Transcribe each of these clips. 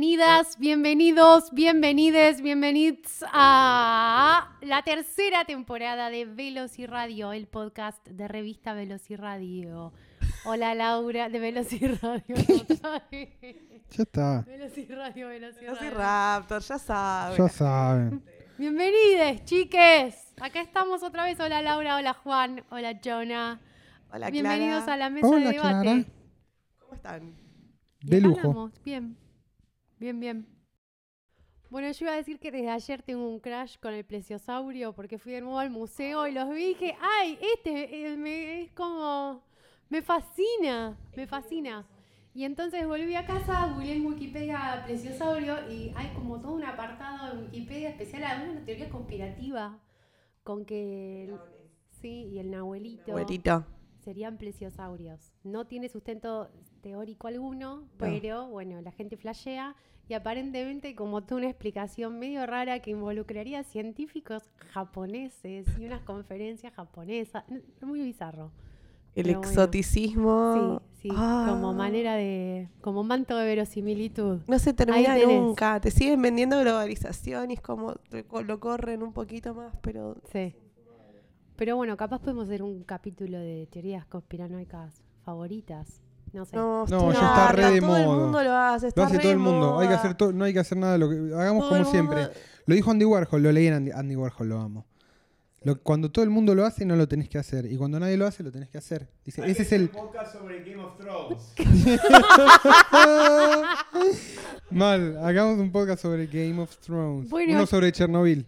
Bienvenidas, bienvenidos, bienvenides, bienvenidos a la tercera temporada de Velociradio, el podcast de revista Velociradio. Hola Laura, de Velociradio. Ya está. Velociradio, Velociradio. Velociraptor, ya sabes. Ya saben. Bienvenides, chiques. Acá estamos otra vez. Hola Laura, hola Juan, hola Jonah. Hola, Bienvenidos Clara. a la mesa Hola, de debate. Clara. ¿Cómo están? Y De lujo. Bien, bien, bien. Bueno, yo iba a decir que desde ayer tengo un crash con el plesiosaurio porque fui de nuevo al museo y los vi y dije, ay, este eh, me- es como, me fascina, me fascina. Y entonces volví a casa, googleé en Wikipedia plesiosaurio y hay como todo un apartado en Wikipedia especial, alguna teoría conspirativa con que, el- sí, y el nahuelito Abuelito. serían plesiosaurios. No tiene sustento teórico alguno, pero bueno, la gente flashea y aparentemente como toda una explicación medio rara que involucraría científicos japoneses y unas conferencias japonesas. Muy bizarro. El Pero bueno. exoticismo. Sí, sí, Ah. como manera de, como manto de verosimilitud. No se termina nunca. Te siguen vendiendo globalización y es como lo corren un poquito más, pero Sí. Pero bueno, capaz podemos hacer un capítulo de teorías conspiranoicas favoritas. No sé. no, No, ya está re de Todo el moda. mundo lo hace. Lo está hace re todo el mundo. Hay que hacer todo, no hay que hacer nada. Lo que, hagamos Todo el como siempre. mundo- Lo dijo Andy Warhol, lo leí en Andy, Andy Warhol, lo amo. Lo- cuando todo el mundo lo hace, no lo tenés que hacer. Y cuando nadie lo hace, lo tenés que hacer. Dice, ese es el. un podcast sobre Game of Thrones. Mal, hagamos un podcast sobre Game of Thrones. Bueno. Uno sobre Chernobyl.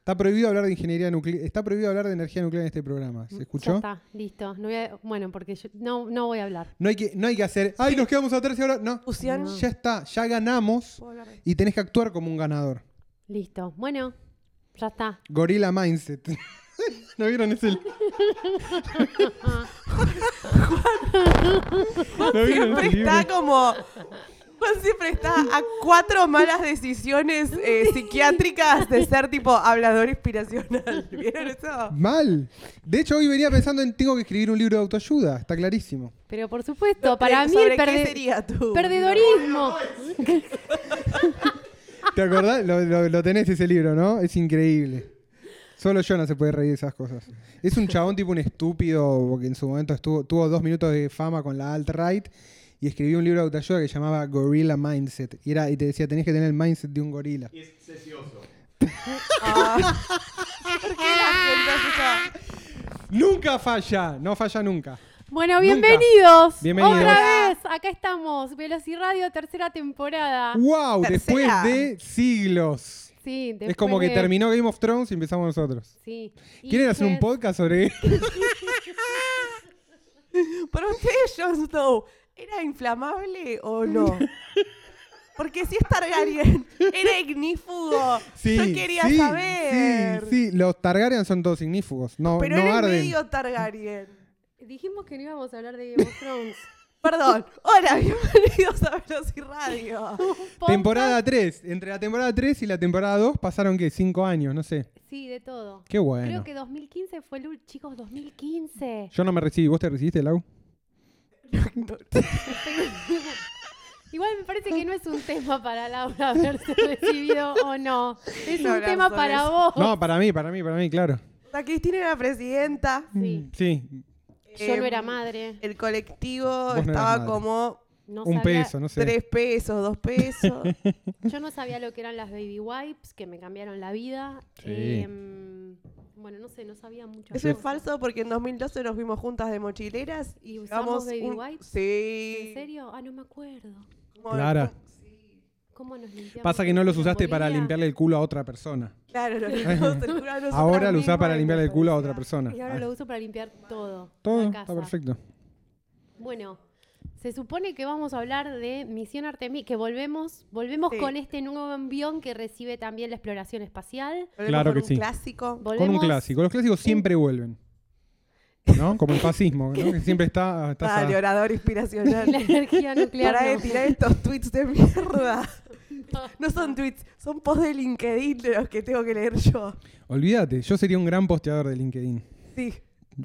Está prohibido hablar de ingeniería nuclear. Está prohibido hablar de energía nuclear en este programa. ¿Se Ya escuchó? está, listo. No voy a- bueno, porque yo no, no voy a hablar. No hay que, no hay que hacer. ¡Ay, nos quedamos atrás y ahora! No. Fusión. No. Ya está, ya ganamos. ¿Puedo hablar de- Y tenés que actuar como un ganador. Listo. Bueno, ya está. Gorilla Mindset. ¿No vieron ese? ¿No vieron Siempre ese está como. Juan siempre está a cuatro malas decisiones eh, psiquiátricas de ser tipo hablador inspiracional. ¿Vieron eso? Mal. De hecho, hoy venía pensando en tengo que escribir un libro de autoayuda. Está clarísimo. Pero por supuesto, para mí ¿Sobre el qué perde- sería tu perdedorismo. ¿Te acordás? Lo, lo- lo tenés ese libro, ¿no? Es increíble. Solo yo no se puede reír de esas cosas. Es un chabón tipo un estúpido, porque en su momento estuvo, tuvo dos minutos de fama con la alt-right y escribió un libro de autoayuda que se llamaba Gorilla Mindset. Y, era, y te decía, tenés que tener el mindset de un gorila. Y es sesioso. Ah. Nunca falla, no falla nunca. Bueno, Nunca. bienvenidos. Bienvenidos. Otra vez, acá estamos. Velociradio, tercera temporada. ¡Wow! Después de siglos. Sí, es como que de- terminó Game of Thrones y empezamos nosotros. Sí. Y ¿Quieren hacer un podcast sobre Jon Snow, ¿era inflamable o no? Porque si es Targaryen, era ignífugo. Yo quería sí, saber. Sí, sí, los Targaryen son todos ignífugos. No, Pero no es arden. medio Targaryen. Dijimos que no íbamos a hablar de Game of Thrones. Perdón. Hola, bienvenidos a Velociradio. Temporada 3. Entre la temporada 3 y la temporada 2 pasaron, ¿qué? 5 años, no sé. Sí, de todo. Qué bueno. Creo que 2015 fue el ul- chicos, 2015. Yo no me recibí. ¿Vos te recibiste, Lau? Igual me parece que no es un tema para Laura haberse recibido o no. Es No un tema para eso. vos. No, para mí, para mí, para mí, claro. La Cristina era presidenta. Sí. Sí, Yo no Eh, era madre. El colectivo estaba como No un sabía- peso, no sé. tres pesos, dos pesos. Yo no sabía lo que eran las baby wipes, que me cambiaron la vida. Sí. Em, bueno, no sé, no sabía mucho. Eso es falso porque en 2012 nos vimos juntas de mochileras ¿Y usamos baby un- wipes? Sí. ¿En serio? Ah, no me acuerdo. Clara. ¿Cómo nos limpiamos? Pasa que no los ¿En usaste para limpiarle el culo a otra persona. Claro, lo limpiamos el culo a Ahora lo usás para limpiarle el culo a otra persona. Y ahora lo uso para limpiar todo. Todo la está casa. perfecto. Bueno, se supone que vamos a hablar de Misión Artemis, que volvemos, volvemos Sí. con este nuevo avión que recibe también la exploración espacial. Volvemos Claro con que un sí. clásico. Con un clásico. Los clásicos siempre vuelven. ¿No? Como el fascismo, ¿no? Que siempre está... está Dale, esa- orador inspiracional. la energía nuclear. Para de no. tirar estos tweets de mierda. No son tweets, son posts de LinkedIn de los que tengo que leer yo. Olvídate, yo sería un gran posteador de LinkedIn. Sí.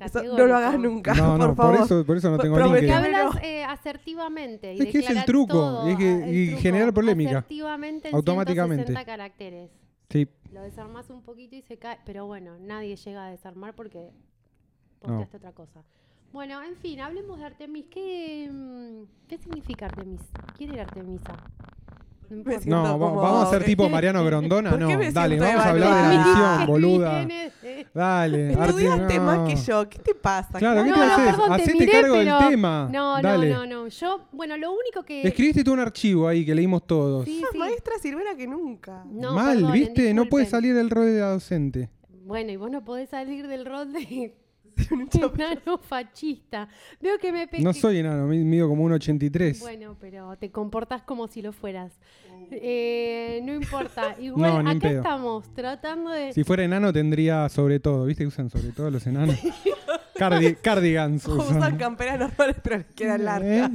Eso no lo hagas nunca, No, no, por por, favor. eso, por eso no tengo Que LinkedIn. prometeme. hablas Pero- eh, asertivamente. Y Es que es el truco, todo, es que- ah, el y truco, generar polémica. Asertivamente en Automáticamente. 160 caracteres. Sí, Lo desarmás un poquito y se cae. Pero bueno, nadie llega a desarmar porque No. posteaste otra cosa. Bueno, en fin, hablemos de Artemis. ¿Qué, mm, ¿Qué significa Artemis? ¿Quién era Artemisa? No no, va- como- vamos a ser tipo Mariano Grondona, ¿Por no. Dale, vamos a hablar de la misión, boluda. Dale, Estudiaste Arti- más no. que yo. ¿Qué te pasa? Claro, ¿qué No, te no, haces? perdón, Hacete miré, cargo del pero- tema. No, Dale. no, no, no. Yo, bueno, lo único que. Escribiste tú un archivo ahí que leímos todos. Sí, Más sí. maestra sirvera que nunca. No, Mal, ¿viste? No puedes salir del rol de la docente. Bueno, y vos no podés salir del rol de Un enano fascista. Veo que me pe- No soy enano, mi- mido como un 83. Bueno, pero te comportás como si lo fueras. Eh, no importa. No, Igual en acá pedo. estamos tratando de. Si fuera enano tendría sobre todo, ¿viste que usan sobre todo los enanos? Cardi- cardigans usan. Usan camperas normales, pero les quedan largas.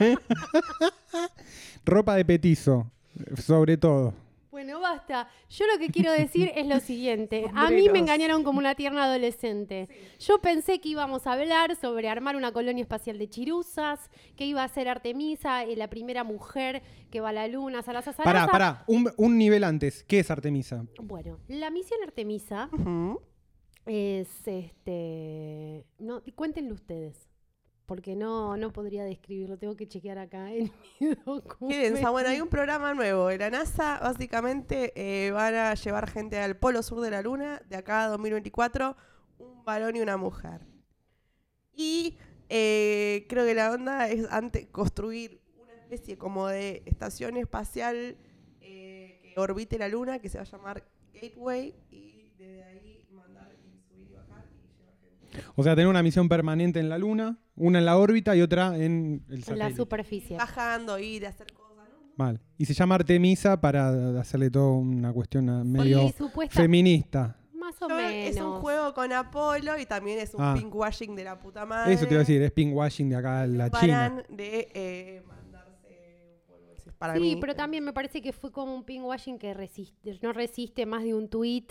¿Eh? Ropa de petizo, sobre todo. Bueno, basta. Yo lo que quiero decir es lo siguiente. A mí me engañaron como una tierna adolescente. Yo pensé que íbamos a hablar sobre armar una colonia espacial de chiruzas, que iba a ser Artemisa, eh, la primera mujer que va a la luna, Salasa Salasa. Pará, pará, un, un nivel antes. ¿Qué es Artemisa? Bueno, la misión Artemisa Ujú. es este. No, cuéntenlo ustedes. Porque no, no podría describirlo, tengo que chequear acá en mi documento. Qué densa. Bueno, hay un programa nuevo. De la NASA, básicamente, eh, van a llevar gente al polo sur de la Luna, de acá a 2024, un varón y una mujer. Y eh, creo que la onda es antes construir una especie como de estación espacial eh, que orbite la Luna, que se va a llamar Gateway, y desde ahí mandar y subir y bajar y llevar gente. O sea, tener una misión permanente en la Luna, una en la órbita y otra en el en la satélite. superficie. Bajando, ir, hacer cosas, ¿no? Mal. Y se llama Artemisa para hacerle todo una cuestión a- medio supuesta, feminista. más o Yo- menos. Es un juego con Apolo y también es un Ah. pinkwashing de la puta madre. Eso te iba a decir, es pinkwashing de acá, la No China. de eh, para sí, mí. pero también me parece que fue como un pinkwashing que resiste, no resiste más de un tweet,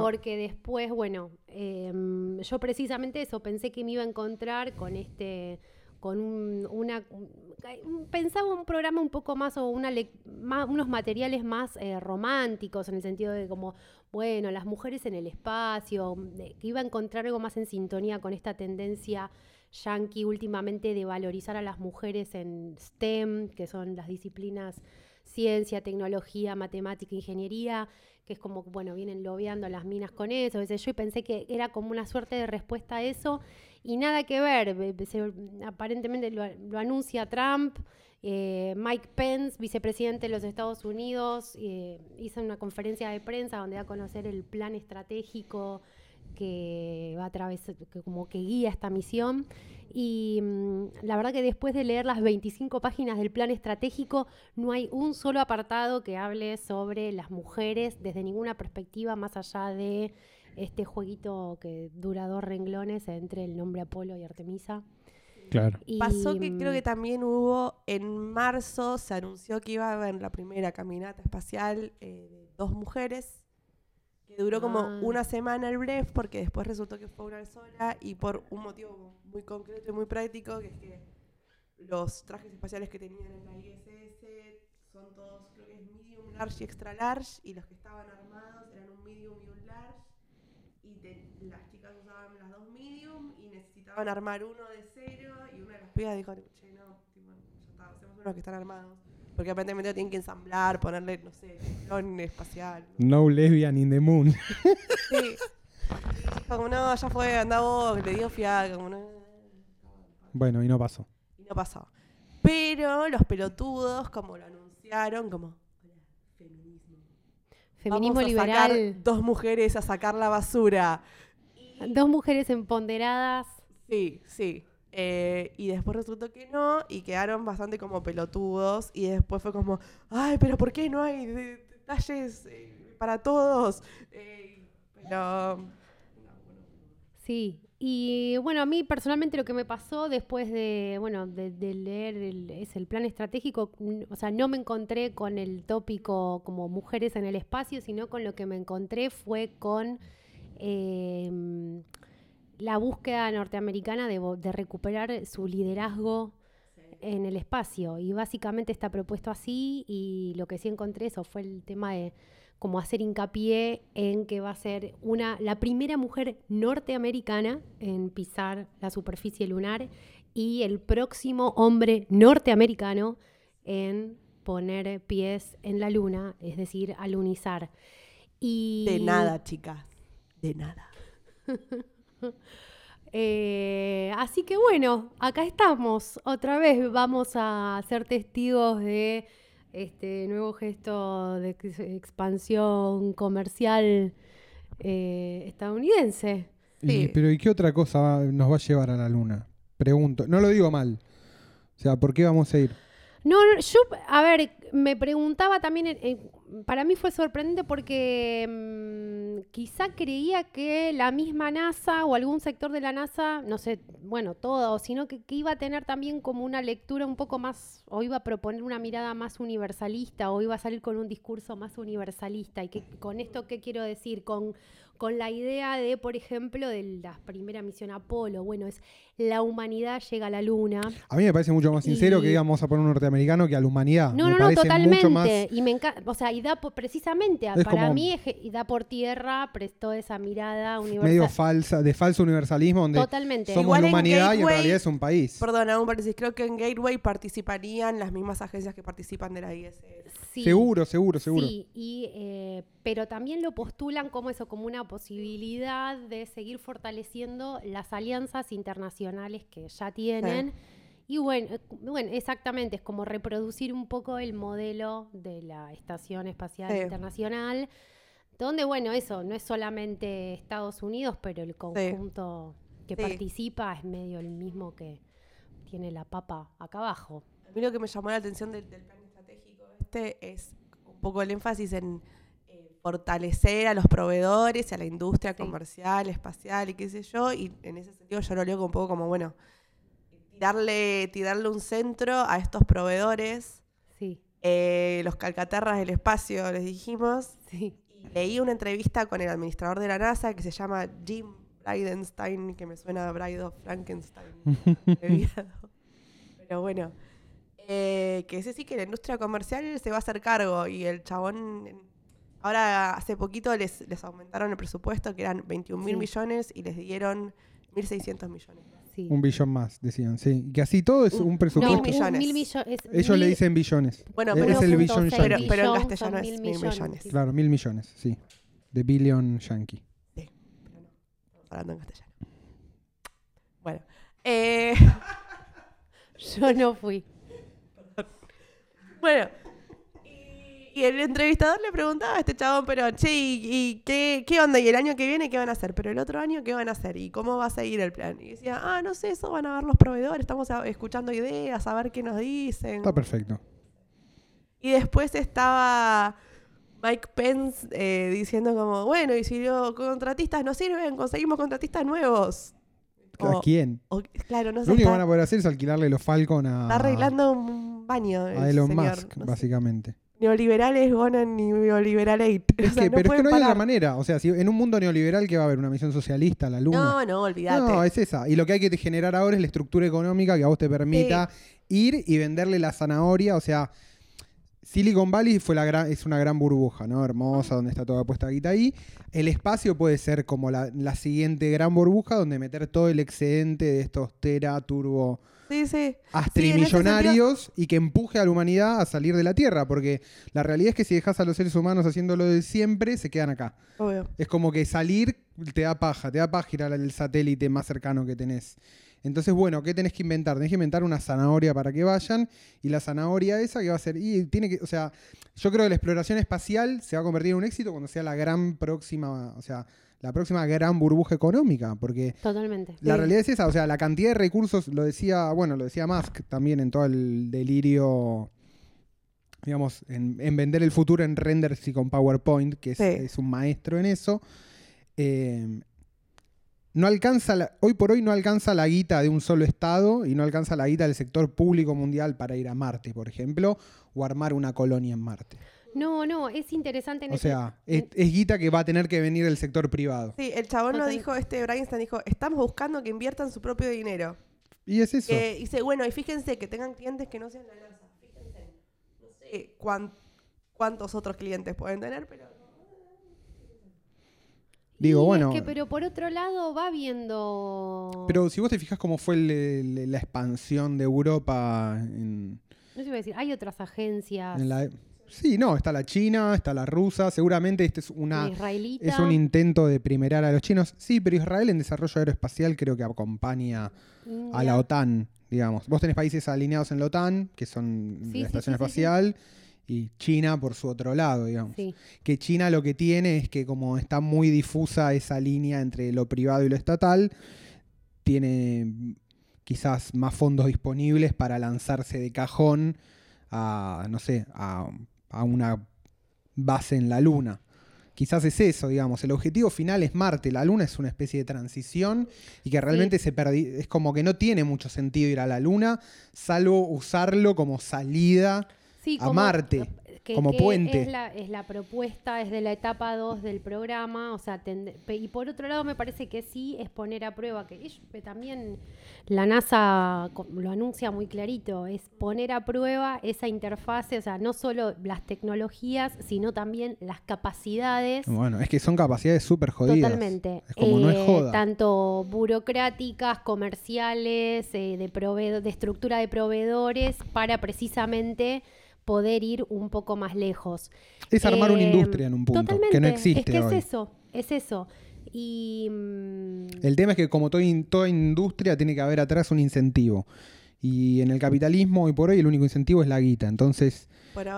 Porque después, bueno, em, yo precisamente eso, pensé que me iba a encontrar con este, con un, una, un- pensaba un programa un poco más o una más- unos materiales más eh, románticos en el sentido de como, bueno, las mujeres en el espacio, que iba a encontrar algo más en sintonía con esta tendencia yankee últimamente de valorizar a las mujeres en STEM, que son las disciplinas ciencia, tecnología, matemática, ingeniería, que es como, bueno, vienen lobeando las minas con eso, qué yo, y pensé que era como una suerte de respuesta a eso, y nada que ver, aparentemente lo, lo anuncia Trump, eh, Mike Pence, vicepresidente de los Estados Unidos, eh, hizo una conferencia de prensa donde da a conocer el plan estratégico que va a través, que como que guía esta misión. Y mm, la verdad que después de leer las 25 páginas del plan estratégico, no hay un solo apartado que hable sobre las mujeres desde ninguna perspectiva más allá de este jueguito que dura dos renglones entre el nombre Apolo y Artemisa. Claro. Y, Pasó que creo mm, que también hubo, en marzo se anunció que iba a haber la primera caminata espacial eh, de dos mujeres, que duró como Ah. una semana el bref, porque después resultó que fue una sola y por un motivo muy concreto y muy práctico, que es que los trajes espaciales que tenían en la ISS son todos, creo que es medium, large y extra large, y los que estaban armados eran un medium y un large, y te- las chicas usaban las dos medium y necesitaban armar uno de cero, y una de las pibas dijo, che, no, tipo, ya está, hacemos unos que están armados. Porque aparentemente lo tienen que ensamblar, ponerle, no sé, teflón espacial. No lesbian in the moon. Sí. Y como, no, ya fue, anda vos, le dio fiaca, como, no. Bueno, y no pasó. Y no pasó. Pero los pelotudos, como lo anunciaron, como, hola, feminismo. Feminismo Vamos a sacar dos mujeres a sacar la basura. Dos mujeres empoderadas. Sí, sí. Eh, y después resultó que no, y quedaron bastante como pelotudos. Y después fue como, ay, pero ¿por qué no hay de- detalles eh, para todos? Eh, pero. Sí, y bueno, a mí personalmente lo que me pasó después de, bueno, de, leer el, es el plan estratégico, o sea, no me encontré con el tópico como mujeres en el espacio, sino con lo que me encontré fue con eh, la búsqueda norteamericana de, recuperar su liderazgo en el espacio. Y básicamente está propuesto así y lo que sí encontré eso fue el tema de como hacer hincapié en que va a ser una, la primera mujer norteamericana en pisar la superficie lunar y el próximo hombre norteamericano en poner pies en la luna, es decir, alunizar. Y, De nada, chicas. De nada. Eh, así que bueno, acá estamos. Otra vez vamos a ser testigos de este nuevo gesto de ex- expansión comercial eh, estadounidense. Y- Sí. pero ¿y qué otra cosa va- nos va a llevar a la luna? Pregunto. No lo digo mal. O sea, ¿por qué vamos a ir? No, no, yo, a ver, me preguntaba también, eh, eh, para mí fue sorprendente porque mm, quizá creía que la misma NASA o algún sector de la NASA, no sé, bueno, todo, sino que, que iba a tener también como una lectura un poco más, o iba a proponer una mirada más universalista, o iba a salir con un discurso más universalista. ¿Y que, con esto qué quiero decir? Con, con la idea de, por ejemplo, de la primera misión Apolo, bueno, es la humanidad llega a la Luna. A mí me parece mucho más sincero Y- que digamos a poner un norteamericano que a la humanidad. No, me no, no, totalmente. más. Y me encanta, o sea, y da por- precisamente, Es para como- mí, y da por tierra, prestó esa mirada universal. medio falsa, de falso universalismo, donde Totalmente. somos Igual la en humanidad y en Gateway- realidad es un país. Perdón, paréntesis. Creo que en Gateway participarían las mismas agencias que participan de la ISS. Sí, Seguro, seguro, seguro. Sí, y, eh, pero también lo postulan como eso, como una posibilidad de seguir fortaleciendo las alianzas internacionales que ya tienen. Y bueno, eh, bueno, exactamente, es como reproducir un poco el modelo de la Estación Espacial Sí. Internacional, donde, bueno, eso, no es solamente Estados Unidos, pero el conjunto que participa es medio el mismo que tiene la papa acá abajo. A mí lo que me llamó la atención del, del plan estratégico este es un poco el énfasis en fortalecer a los proveedores, a la industria Sí. comercial, espacial y qué sé yo. Y en ese sentido yo lo leo como un poco como, bueno, tirarle, tirarle un centro a estos proveedores. Sí, Eh, los calcaterras del espacio, les dijimos. sí. Y leí una entrevista con el administrador de la NASA que se llama Jim Bridenstine, que me suena a Bride of Frankenstein. Pero bueno, eh, que ese sí que la industria comercial se va a hacer cargo y el chabón, ahora hace poquito les, les aumentaron el presupuesto, que eran 21 mil Sí. millones y les dieron 1.600 millones. sí. Un billón más, decían, sí. Que así todo es Un- un No, presupuesto. Mil millones. mil millones. Ellos le dicen billones. Bueno, pero es el billón Pero- en castellano es mil mil millones. millones. sí. Claro, mil millones, sí. De billion yankee. Pero no, estamos hablando en castellano. Bueno, eh, Yo no fui. Bueno, y, el entrevistador le preguntaba a este chabón, pero, che, ¿y, y qué, qué onda? ¿Y el año que viene qué van a hacer? Pero el otro año, ¿qué van a hacer? ¿Y cómo va a seguir el plan? Y decía, ah, no sé, eso van a ver los proveedores, estamos a- escuchando ideas, a ver qué nos dicen. Está perfecto. Y después estaba Mike Pence eh, diciendo como, bueno, y si los contratistas no sirven, conseguimos contratistas nuevos. ¿A O- quién? o- claro, no sé, Lo único que van a poder hacer es alquilarle los Falcon a, está arreglando un baño. el a Elon señor, Musk, no sé. Neoliberales ganan neoliberalate. Es O sea, que, no pero es que no hay otra parar. manera. O sea, si en un mundo neoliberal que va a haber una misión socialista la luna. No, no, olvídate. No, es esa. Y lo que hay que generar ahora es la estructura económica que a vos te permita ir y venderle la zanahoria. O sea, Silicon Valley fue la gran, es una gran burbuja, ¿no? Hermosa, donde está toda puesta guita ahí. El espacio puede ser como la, la siguiente gran burbuja donde meter todo el excedente de estos tera, turbo, Sí, sí. astrimillonarios y que empuje a la humanidad a salir de la Tierra. Porque la realidad es que si dejas a los seres humanos haciendo lo de siempre, se quedan acá. Obvio. Es como que salir te da paja, te da paja ir al satélite más cercano que tenés. Entonces, bueno, ¿qué tenés que inventar? Tenés que inventar una zanahoria para que vayan. Y la zanahoria esa que va a ser. Y tiene que. O sea, yo creo que la exploración espacial se va a convertir en un éxito cuando sea la gran próxima. O sea, la próxima gran burbuja económica. Porque Totalmente. la Sí. realidad es esa. O sea, la cantidad de recursos, lo decía, bueno, lo decía Musk también en todo el delirio. Digamos, en, en vender el futuro en renders y con PowerPoint, que es, Sí. es un maestro en eso. Eh, no alcanza la- hoy por hoy no alcanza la guita de un solo estado y no alcanza la guita del sector público mundial para ir a Marte, por ejemplo, o armar una colonia en Marte. No, no, es interesante en O ese- sea, es, guita que va a tener que venir del sector privado. Sí, el chabón lo Total. dijo, este Bryanstein dijo, estamos buscando que inviertan su propio dinero. Y es eso. Dice, bueno, y fíjense que tengan clientes que no sean la NASA. Fíjense, no sé cuán- cuántos otros clientes pueden tener, pero... Digo, Y bueno. Es que, pero por otro lado va viendo. Pero si vos te fijas cómo fue el- el- la expansión de Europa en, No sé, iba a decir, hay otras agencias. en la... Sí, no, está la China, está la rusa, seguramente este es una... israelita. Es un intento de primerar a los chinos. Sí, pero Israel en desarrollo aeroespacial creo que acompaña a la OTAN, digamos. Vos tenés países alineados en la OTAN, que son Sí, la Estación sí, sí, sí. Espacial, y China por su otro lado, digamos. Sí. Que China lo que tiene es que como está muy difusa esa línea entre lo privado y lo estatal, tiene quizás más fondos disponibles para lanzarse de cajón a, no sé, a, a una base en la Luna. Quizás es eso, digamos. El objetivo final es Marte. La Luna es una especie de transición y que realmente se perdi- es como que no tiene mucho sentido ir a la Luna, salvo usarlo como salida Sí, a Marte, que- como que puente. Es la, es la propuesta, es de la etapa 2 del programa, o sea, tende- y por otro lado me parece que sí es poner a prueba, que ellos- también la NASA lo anuncia muy clarito, es poner a prueba esa interfase, o sea, no solo las tecnologías, sino también las capacidades. Bueno, es que son capacidades súper jodidas. Totalmente. Es como no es Eh, joda. Tanto burocráticas, comerciales, eh, de, de estructura de proveedores, para precisamente poder ir un poco más lejos. Es armar una Eh, industria en un punto, totalmente. que no existe Es que hoy. es eso, es eso. Y mm, El tema es que como toda, in- toda industria tiene que haber atrás un incentivo. Y en el capitalismo hoy por hoy el único incentivo es la guita. Entonces,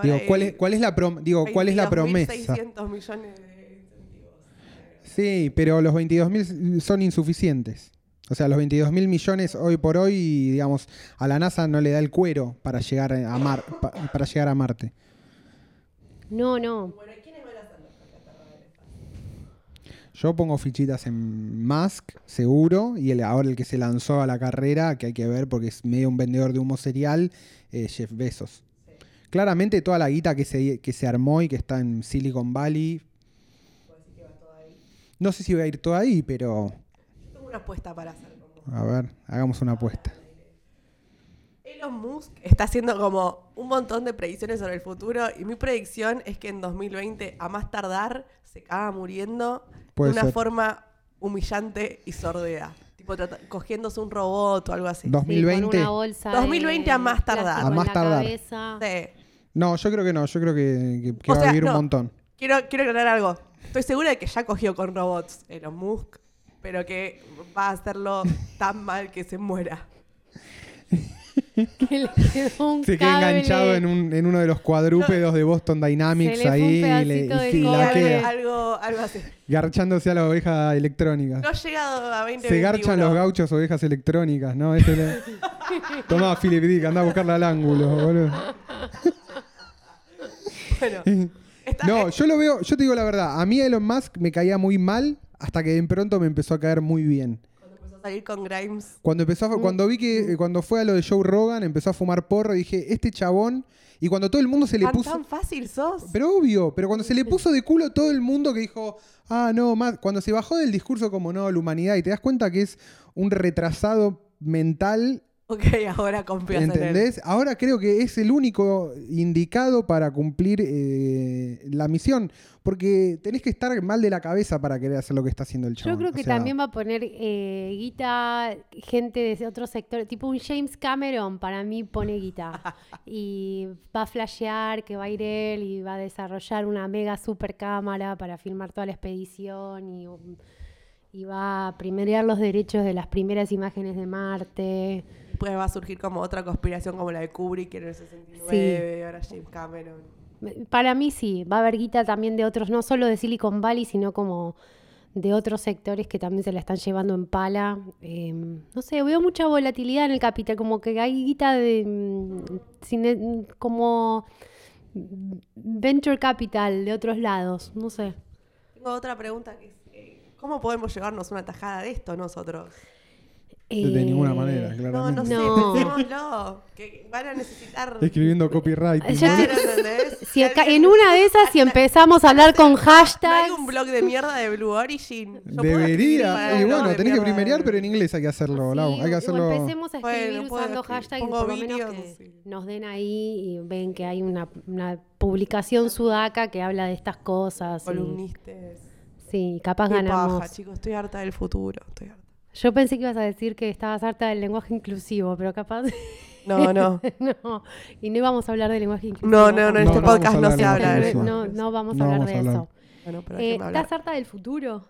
digo, hay ¿cuál es, cuál es la prom- digo, ¿cuál es la promesa? 22.600 millones de incentivos. Sí, pero los 22.000 son insuficientes. O sea, los 22.000 millones hoy por hoy, digamos, a la NASA no le da el cuero para llegar a, Mar- pa- para llegar a Marte. no, no. Bueno, ¿y quiénes van a ser los? Yo pongo fichitas en Musk, seguro, y el, ahora el que se lanzó a la carrera, que hay que ver porque es medio un vendedor de humo serial, eh, Jeff Bezos. Claramente toda la guita que se, que se armó y que está en Silicon Valley, ¿Puedo decir que va todo ahí? no sé si va a ir todo ahí, pero tengo una apuesta para hacer a ver, hagamos una apuesta. Elon Musk está haciendo como un montón de predicciones sobre el futuro y mi predicción es que en 2020, a más tardar, se acaba muriendo Puede de una ser. forma humillante y sordea. Tipo trata- cogiéndose un robot o algo así. Dos- Sí, con 2020. una bolsa 2020 de a más tardar. plástico A en más la tardar. cabeza. Sí. No, yo creo que no, yo creo que, que- que O va sea, a vivir un montón. Quiero, quiero aclarar algo. Estoy segura de que ya cogió con robots Elon Musk, pero que va a hacerlo tan mal que se muera. Que le quedó un Se queda cable. enganchado en, un- en uno de los cuadrúpedos de Boston Dynamics Se le fue un ahí y, le, pedacito de y la cobre. queda Algo, algo así. garchándose a las ovejas electrónicas. No ha llegado a 20 Se garchan los gauchos ovejas electrónicas, ¿no? Ese le- Tomá, Philip Dick, anda a buscarla al ángulo, boludo. Bueno, está- No, yo lo veo, yo te digo la verdad, a mí Elon Musk me caía muy mal hasta que de pronto me empezó a caer muy bien. cuando empezó a salir con Grimes, Cuando empezó a- cuando vi que eh, cuando fue a lo de Joe Rogan, empezó a fumar porro y dije, este chabón, y cuando todo el mundo se le tan, puso tan fácil sos. Pero obvio, pero cuando se le puso de culo todo el mundo que dijo, ah, no, más, cuando se bajó del discurso como no, la humanidad, y te das cuenta que es un retrasado mental, Ok, ahora confías en él. ¿entendés? Ahora creo que es el único indicado para cumplir eh, la misión, porque tenés que estar mal de la cabeza para querer hacer lo que está haciendo el chabón. Yo creo O que sea, también va a poner eh, guita gente de otro sector, tipo un James Cameron, para mí pone guita. y va a flashear que va a ir él y va a desarrollar una mega super cámara para filmar toda la expedición y, um, y va a primerear los derechos de las primeras imágenes de Marte. Después va a surgir como otra conspiración como la de Kubrick en el 69, ahora James Cameron. Para mí sí, va a haber guita también de otros, no solo de Silicon Valley, sino como de otros sectores que también se la están llevando en pala. Eh, no sé, veo mucha volatilidad en el capital, como que hay guita de mm, cine- como venture capital de otros lados, no sé. Tengo otra pregunta que es, eh, ¿cómo podemos llevarnos una tajada de esto nosotros? De ninguna Eh, manera, No, claramente. no sé, No. pensémoslo. Que van a necesitar. Escribiendo copyright. Claro. Si acá- en una de esas, si empezamos a hablar con ¿No hashtags. hay un blog de mierda de Blue Origin? Yo Debería. blog bueno, de tenés que primerear, pero en inglés hay que hacerlo, Lau. Sí, Hay que hacerlo. empecemos a escribir Bueno, usando escribir. hashtags por lo menos que sí. nos den ahí y ven que hay una, una publicación sudaca que habla de estas cosas. y- Columnistas. sí, capaz Qué ganamos. paja, chicos, estoy harta del futuro. Estoy harta. Yo pensé que ibas a decir que estabas harta del lenguaje inclusivo, pero capaz No, no. no. Y no íbamos a hablar del lenguaje inclusivo. No, no, no, en este no podcast no se habla de eso. no, no vamos a No hablar vamos a de hablar. eso. Bueno, pero Eh. ¿Estás harta del futuro?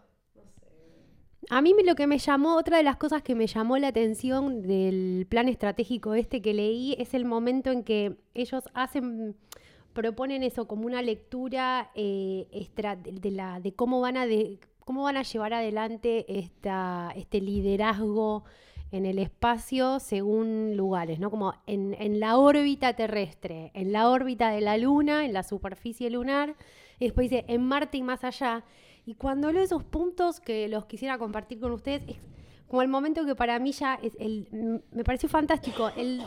A mí me- lo que me llamó, otra de las cosas que me llamó la atención del plan estratégico este que leí es el momento en que ellos hacen, proponen eso como una lectura eh, de, de la, de cómo van a de, cómo van a llevar adelante este liderazgo en el espacio según lugares, ¿no? Como en, la órbita terrestre, en la órbita de la Luna, en la superficie lunar, y después dice en Marte y más allá. Y cuando leo esos puntos que los quisiera compartir con ustedes, es como el momento que para mí ya me pareció fantástico. El,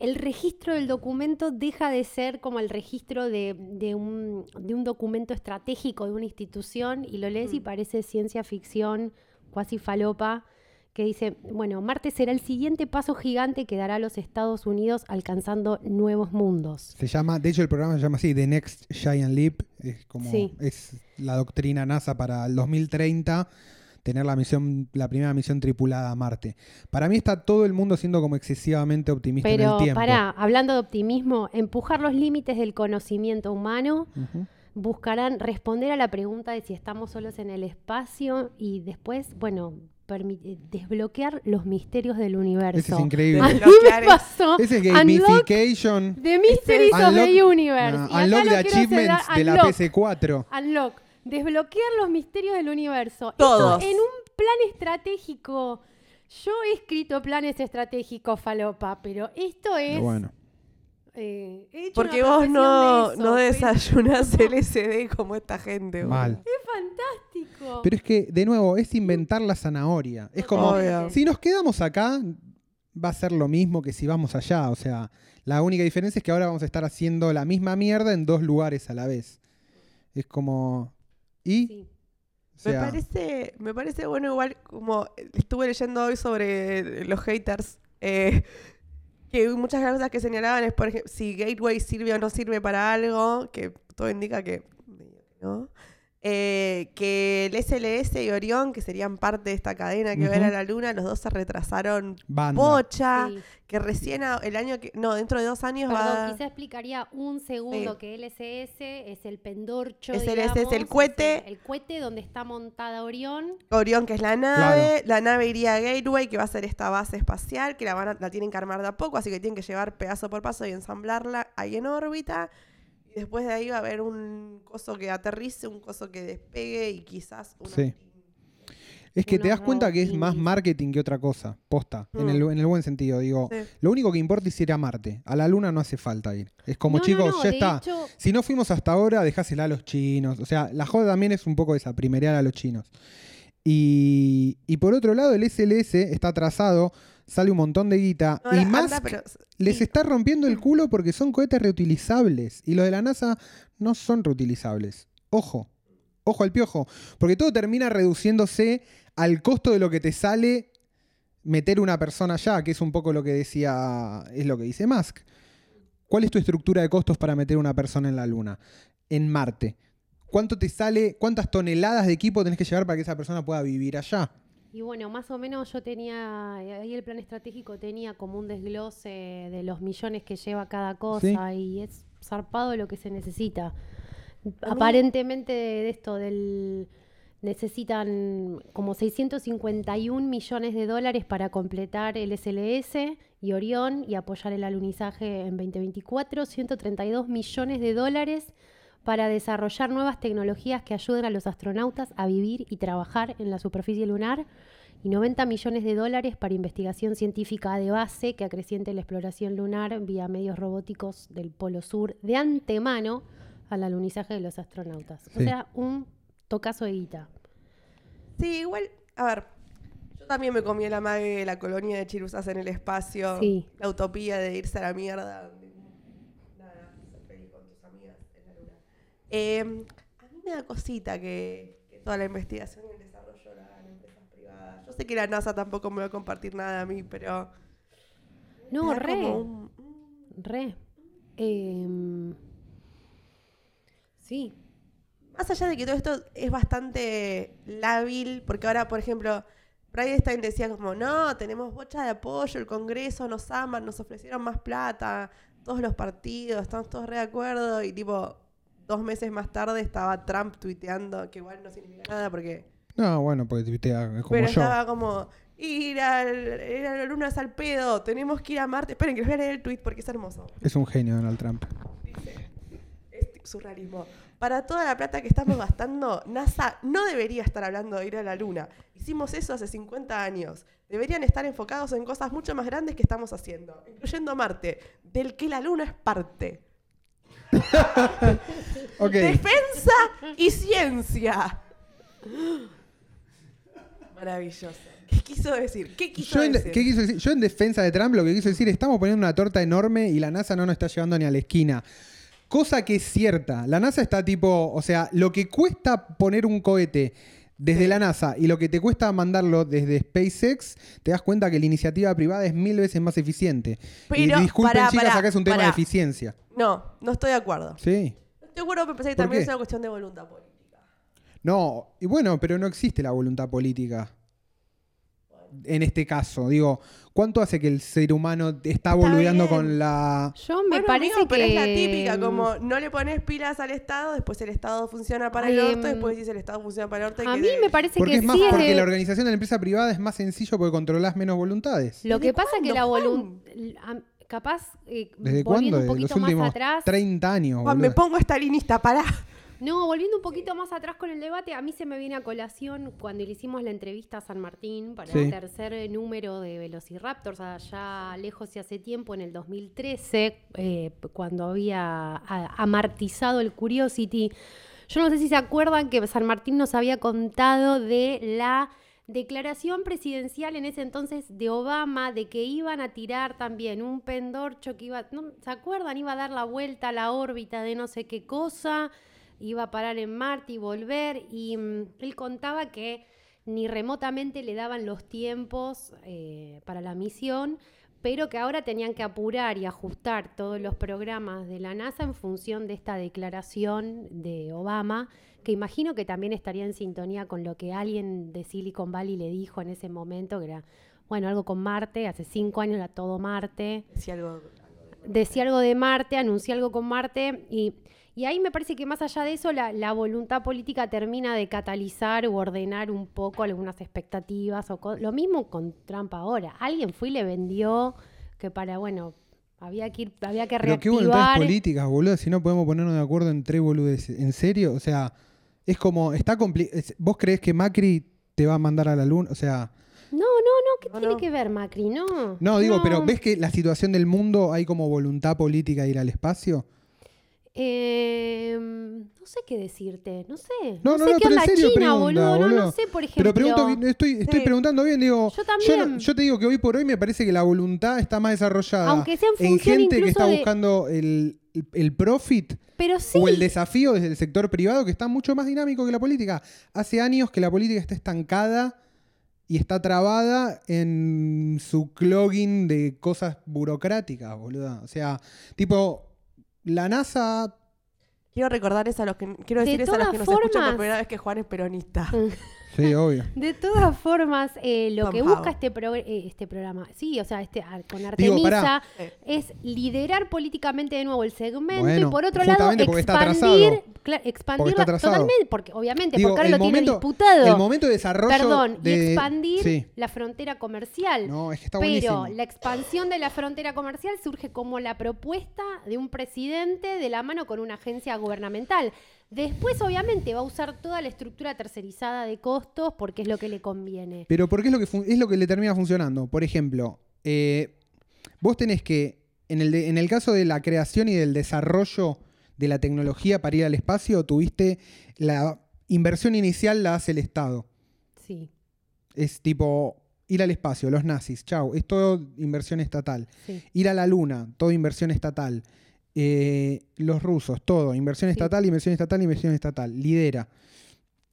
el registro del documento deja de ser como el registro de, de un, de un documento estratégico de una institución y lo lees y Mm. parece ciencia ficción, cuasi falopa, que dice, bueno, Marte será el siguiente paso gigante que dará a los Estados Unidos alcanzando nuevos mundos. Se llama, de hecho el programa se llama así, The Next Giant Leap. Es como Sí. es la doctrina NASA para el 2030 tener la misión, la primera misión tripulada a Marte. Para mí está todo el mundo siendo como excesivamente optimista en Pero el tiempo. pará, hablando de optimismo, empujar los límites del conocimiento humano buscarán responder a la pregunta de si estamos solos en el espacio y después, bueno, eh, desbloquear los misterios del universo. Ese es increíble. A mí me pasó Ese es gamification. the Mysteries of the Universe. no, unlock lo the achievements de la unlock, PC4. Unlock. Desbloquear los misterios del universo. Todos. Esto en un plan estratégico. Yo he escrito planes estratégicos, falopa, pero esto es... Bueno. eh, he hecho Porque vos no, de eso, no pero- desayunás LSD como esta gente. Mal. Es fantástico. Pero es que, de nuevo, es inventar la zanahoria. Es como, Obvio. si nos quedamos acá, va a ser lo mismo que si vamos allá. O sea, la única diferencia es que ahora vamos a estar haciendo la misma mierda en dos lugares a la vez. Es como... ¿Y? Sí. O sea, me, parece, me parece bueno igual como estuve leyendo hoy sobre los haters, eh, que muchas cosas que señalaban es, por ejemplo, si Gateway sirve o no sirve para algo, que todo indica que no. Eh, que el SLS y Orión, que serían parte de esta cadena que va a ir a la Luna, los dos se retrasaron banda. bocha, Sí. que recién a- el año que, no, dentro de dos años Perdón, va... quizá explicaría un segundo Sí. que LSS es el pendorcho, SLS es el cohete. el, el cohete donde está montada Orión. Orión, que es la nave, la nave iría a Gateway, que va a ser esta base espacial, que la, van a- la tienen que armar de a poco, así que tienen que llevar pedazo por paso y ensamblarla ahí en órbita. Y después de ahí va a haber un coso que aterrice, un coso que despegue y quizás una... Sí. Es que te das cuenta que es más marketing que otra cosa. Posta. En, Mm. el, en el buen sentido. Digo, Sí. lo único que importa es ir a Marte. A la Luna no hace falta ir. Es como, No, chicos, no, ya está. hecho- Si no fuimos hasta ahora, dejásela a los chinos. O sea, la joda también es un poco esa, primerear a los chinos. Y, y por otro lado, el SLS está atrasado, sale un montón de guita. No, y más pero- les está rompiendo el culo porque son cohetes reutilizables. Y los de la NASA no son reutilizables. Ojo, ojo al piojo. Porque todo termina reduciéndose al costo de lo que te sale meter una persona allá, que es un poco lo que decía, es lo que dice Musk. ¿Cuál es tu estructura de costos para meter una persona en la Luna? En Marte. ¿Cuánto te sale, cuántas toneladas de equipo tenés que llevar para que esa persona pueda vivir allá? Y bueno, más o menos yo tenía, ahí el plan estratégico tenía como un desglose de los millones que lleva cada cosa y es zarpado lo que se necesita. Aparentemente de esto del necesitan como 651 millones de dólares para completar el SLS y Orión y apoyar el alunizaje en 2024, 132 millones de dólares para desarrollar nuevas tecnologías que ayuden a los astronautas a vivir y trabajar en la superficie lunar y 90 millones de dólares para investigación científica de base que acreciente la exploración lunar vía medios robóticos del Polo Sur de antemano al alunizaje de los astronautas. O sea, un tocazo de guita. Sí, igual, a ver, yo también me comí el amague de la colonia de Chirusas en el espacio. Sí. La utopía de irse a la mierda. Nada, ser feliz con tus amigas en la luna. Eh, a mí me da cosita que, que toda la investigación y el desarrollo la hagan empresas privadas. Yo sé que la NASA tampoco me va a compartir nada a mí, pero. No, re. un- Re. Em, sí. Más allá de que todo esto es bastante lábil, porque ahora, por ejemplo, Stein decía como, no, tenemos bocha de apoyo, el Congreso nos aman, nos ofrecieron más plata, todos los partidos, estamos todos re de acuerdo, y tipo, dos meses más tarde estaba Trump tuiteando, que igual no significa nada porque... No, bueno, porque tuitea es como pero yo. estaba como, ir, al, ir a la luna es al pedo, tenemos que ir a Marte. Esperen, que les voy a leer el tweet porque es hermoso. Es un genio Donald Trump. Dice, es surrealismo. Para toda la plata que estamos gastando, NASA no debería estar hablando de ir a la Luna. Hicimos eso hace 50 años. Deberían estar enfocados en cosas mucho más grandes que estamos haciendo, incluyendo Marte, del que la Luna es parte. Defensa y ciencia. Maravilloso. ¿Qué quiso decir? ¿Qué quiso Yo en, decir? ¿qué quiso decir? Yo en defensa de Trump lo que quiso decir, estamos poniendo una torta enorme y la NASA no nos está llevando ni a la esquina. Cosa que es cierta. La NASA está tipo, o sea, lo que cuesta poner un cohete desde Sí. la NASA y lo que te cuesta mandarlo desde SpaceX, te das cuenta que la iniciativa privada es mil veces más eficiente. Pero, y disculpen, pará, chicas, pará, acá es un tema pará. de eficiencia. No, no estoy de acuerdo. Sí. No estoy de acuerdo, pero pensé que ¿Por también qué? es una cuestión de voluntad política. No, y bueno, pero no existe la voluntad política. En este caso, digo, ¿cuánto hace que el ser humano está boludeando bien. con la Yo me Bueno, parece amigo, pero que. es la típica, como no le pones pilas al Estado, después el Estado funciona para el Ay, orto, em, después dices el Estado funciona para el orto. y A que mí de- me parece Porque que es más, sí es porque de- la organización de la empresa privada es más sencillo porque controlás menos voluntades. Lo ¿Desde que pasa que la voluntad. Capaz, eh, ¿Desde volviendo cuándo? un Desde los poquito más últimos atrás. 30 años. Juan, me pongo estalinista, pará. No, volviendo un poquito más atrás con el debate, a mí se me viene a colación cuando le hicimos la entrevista a San Martín para Sí. el tercer eh, número de Velociraptors, allá lejos y hace tiempo, en el 2013, eh, cuando había amartizado el Curiosity. Yo no sé si se acuerdan que San Martín nos había contado de la declaración presidencial en ese entonces de Obama de que iban a tirar también un pendorcho que iba, ¿no? ¿se acuerdan? Iba a dar la vuelta a la órbita de no sé qué cosa, iba a parar en Marte y volver, y mm, él contaba que ni remotamente le daban los tiempos eh, para la misión, pero que ahora tenían que apurar y ajustar todos los programas de la NASA en función de esta declaración de Obama, que imagino que también estaría en sintonía con lo que alguien de Silicon Valley le dijo en ese momento, que era, bueno, algo con Marte, hace cinco años era todo Marte. Si algo, decía algo de Marte, anuncié algo con Marte y, y ahí me parece que más allá de eso la, la voluntad política termina de catalizar o ordenar un poco algunas expectativas o lo mismo con Trump ahora. Alguien fue y le vendió que para, bueno, había que ir, había que Pero qué voluntades reactivar. políticas, boludo, si no podemos ponernos de acuerdo en tres boludeces. ¿En serio? O sea, es como, está compli- ¿Vos creés que Macri te va a mandar a la luna? O sea, No, no, no, ¿qué No, tiene no. que ver Macri? No. no, digo, pero ¿ves que la situación del mundo hay como voluntad política de ir al espacio? Eh, no sé qué decirte, no sé. No, No, no, sé no, qué onda China, pregunta, boludo. No, no boludo. sé, por ejemplo. Pero pregunto, estoy, estoy Sí. preguntando bien, digo, Yo también. yo te digo que hoy por hoy me parece que la voluntad está más desarrollada Aunque sea en en gente que está de- buscando el, el- el profit sí. o el desafío desde el sector privado que está mucho más dinámico que la política. Hace años que la política está estancada y está trabada en su clogging de cosas burocráticas, boludo. O sea, tipo, la NASA... Quiero recordar eso a los que quiero De decir eso a los todas que nos escuchan formas- por primera vez que Juan es peronista. Sí, obvio. De todas formas, eh, lo que busca este, pro- eh, este programa, sí, o sea, este ar- con Digo, Artemisa, pará. Es liderar políticamente de nuevo el segmento Bueno, y por otro lado expandir, atrasado. Porque totalmente, porque obviamente, Digo, porque ahora lo tiene disputado. El momento de desarrollo Perdón, de... y expandir Sí. la frontera comercial. No, es que está Pero la expansión de la frontera comercial surge como la propuesta de un presidente de la mano con una agencia gubernamental. Después, obviamente, va a usar toda la estructura tercerizada de costos porque es lo que le conviene. Pero porque es lo que, es lo que le termina funcionando. Por ejemplo, eh, vos tenés que, en el, de- en el caso de la creación y del desarrollo de la tecnología para ir al espacio, tuviste la inversión inicial la hace el Estado. Sí. Es tipo, ir al espacio, los nazis, chau, es todo inversión estatal. Sí. Ir a la luna, todo inversión estatal. Eh, los rusos, todo, inversión Sí. estatal, inversión estatal, inversión estatal. Lidera.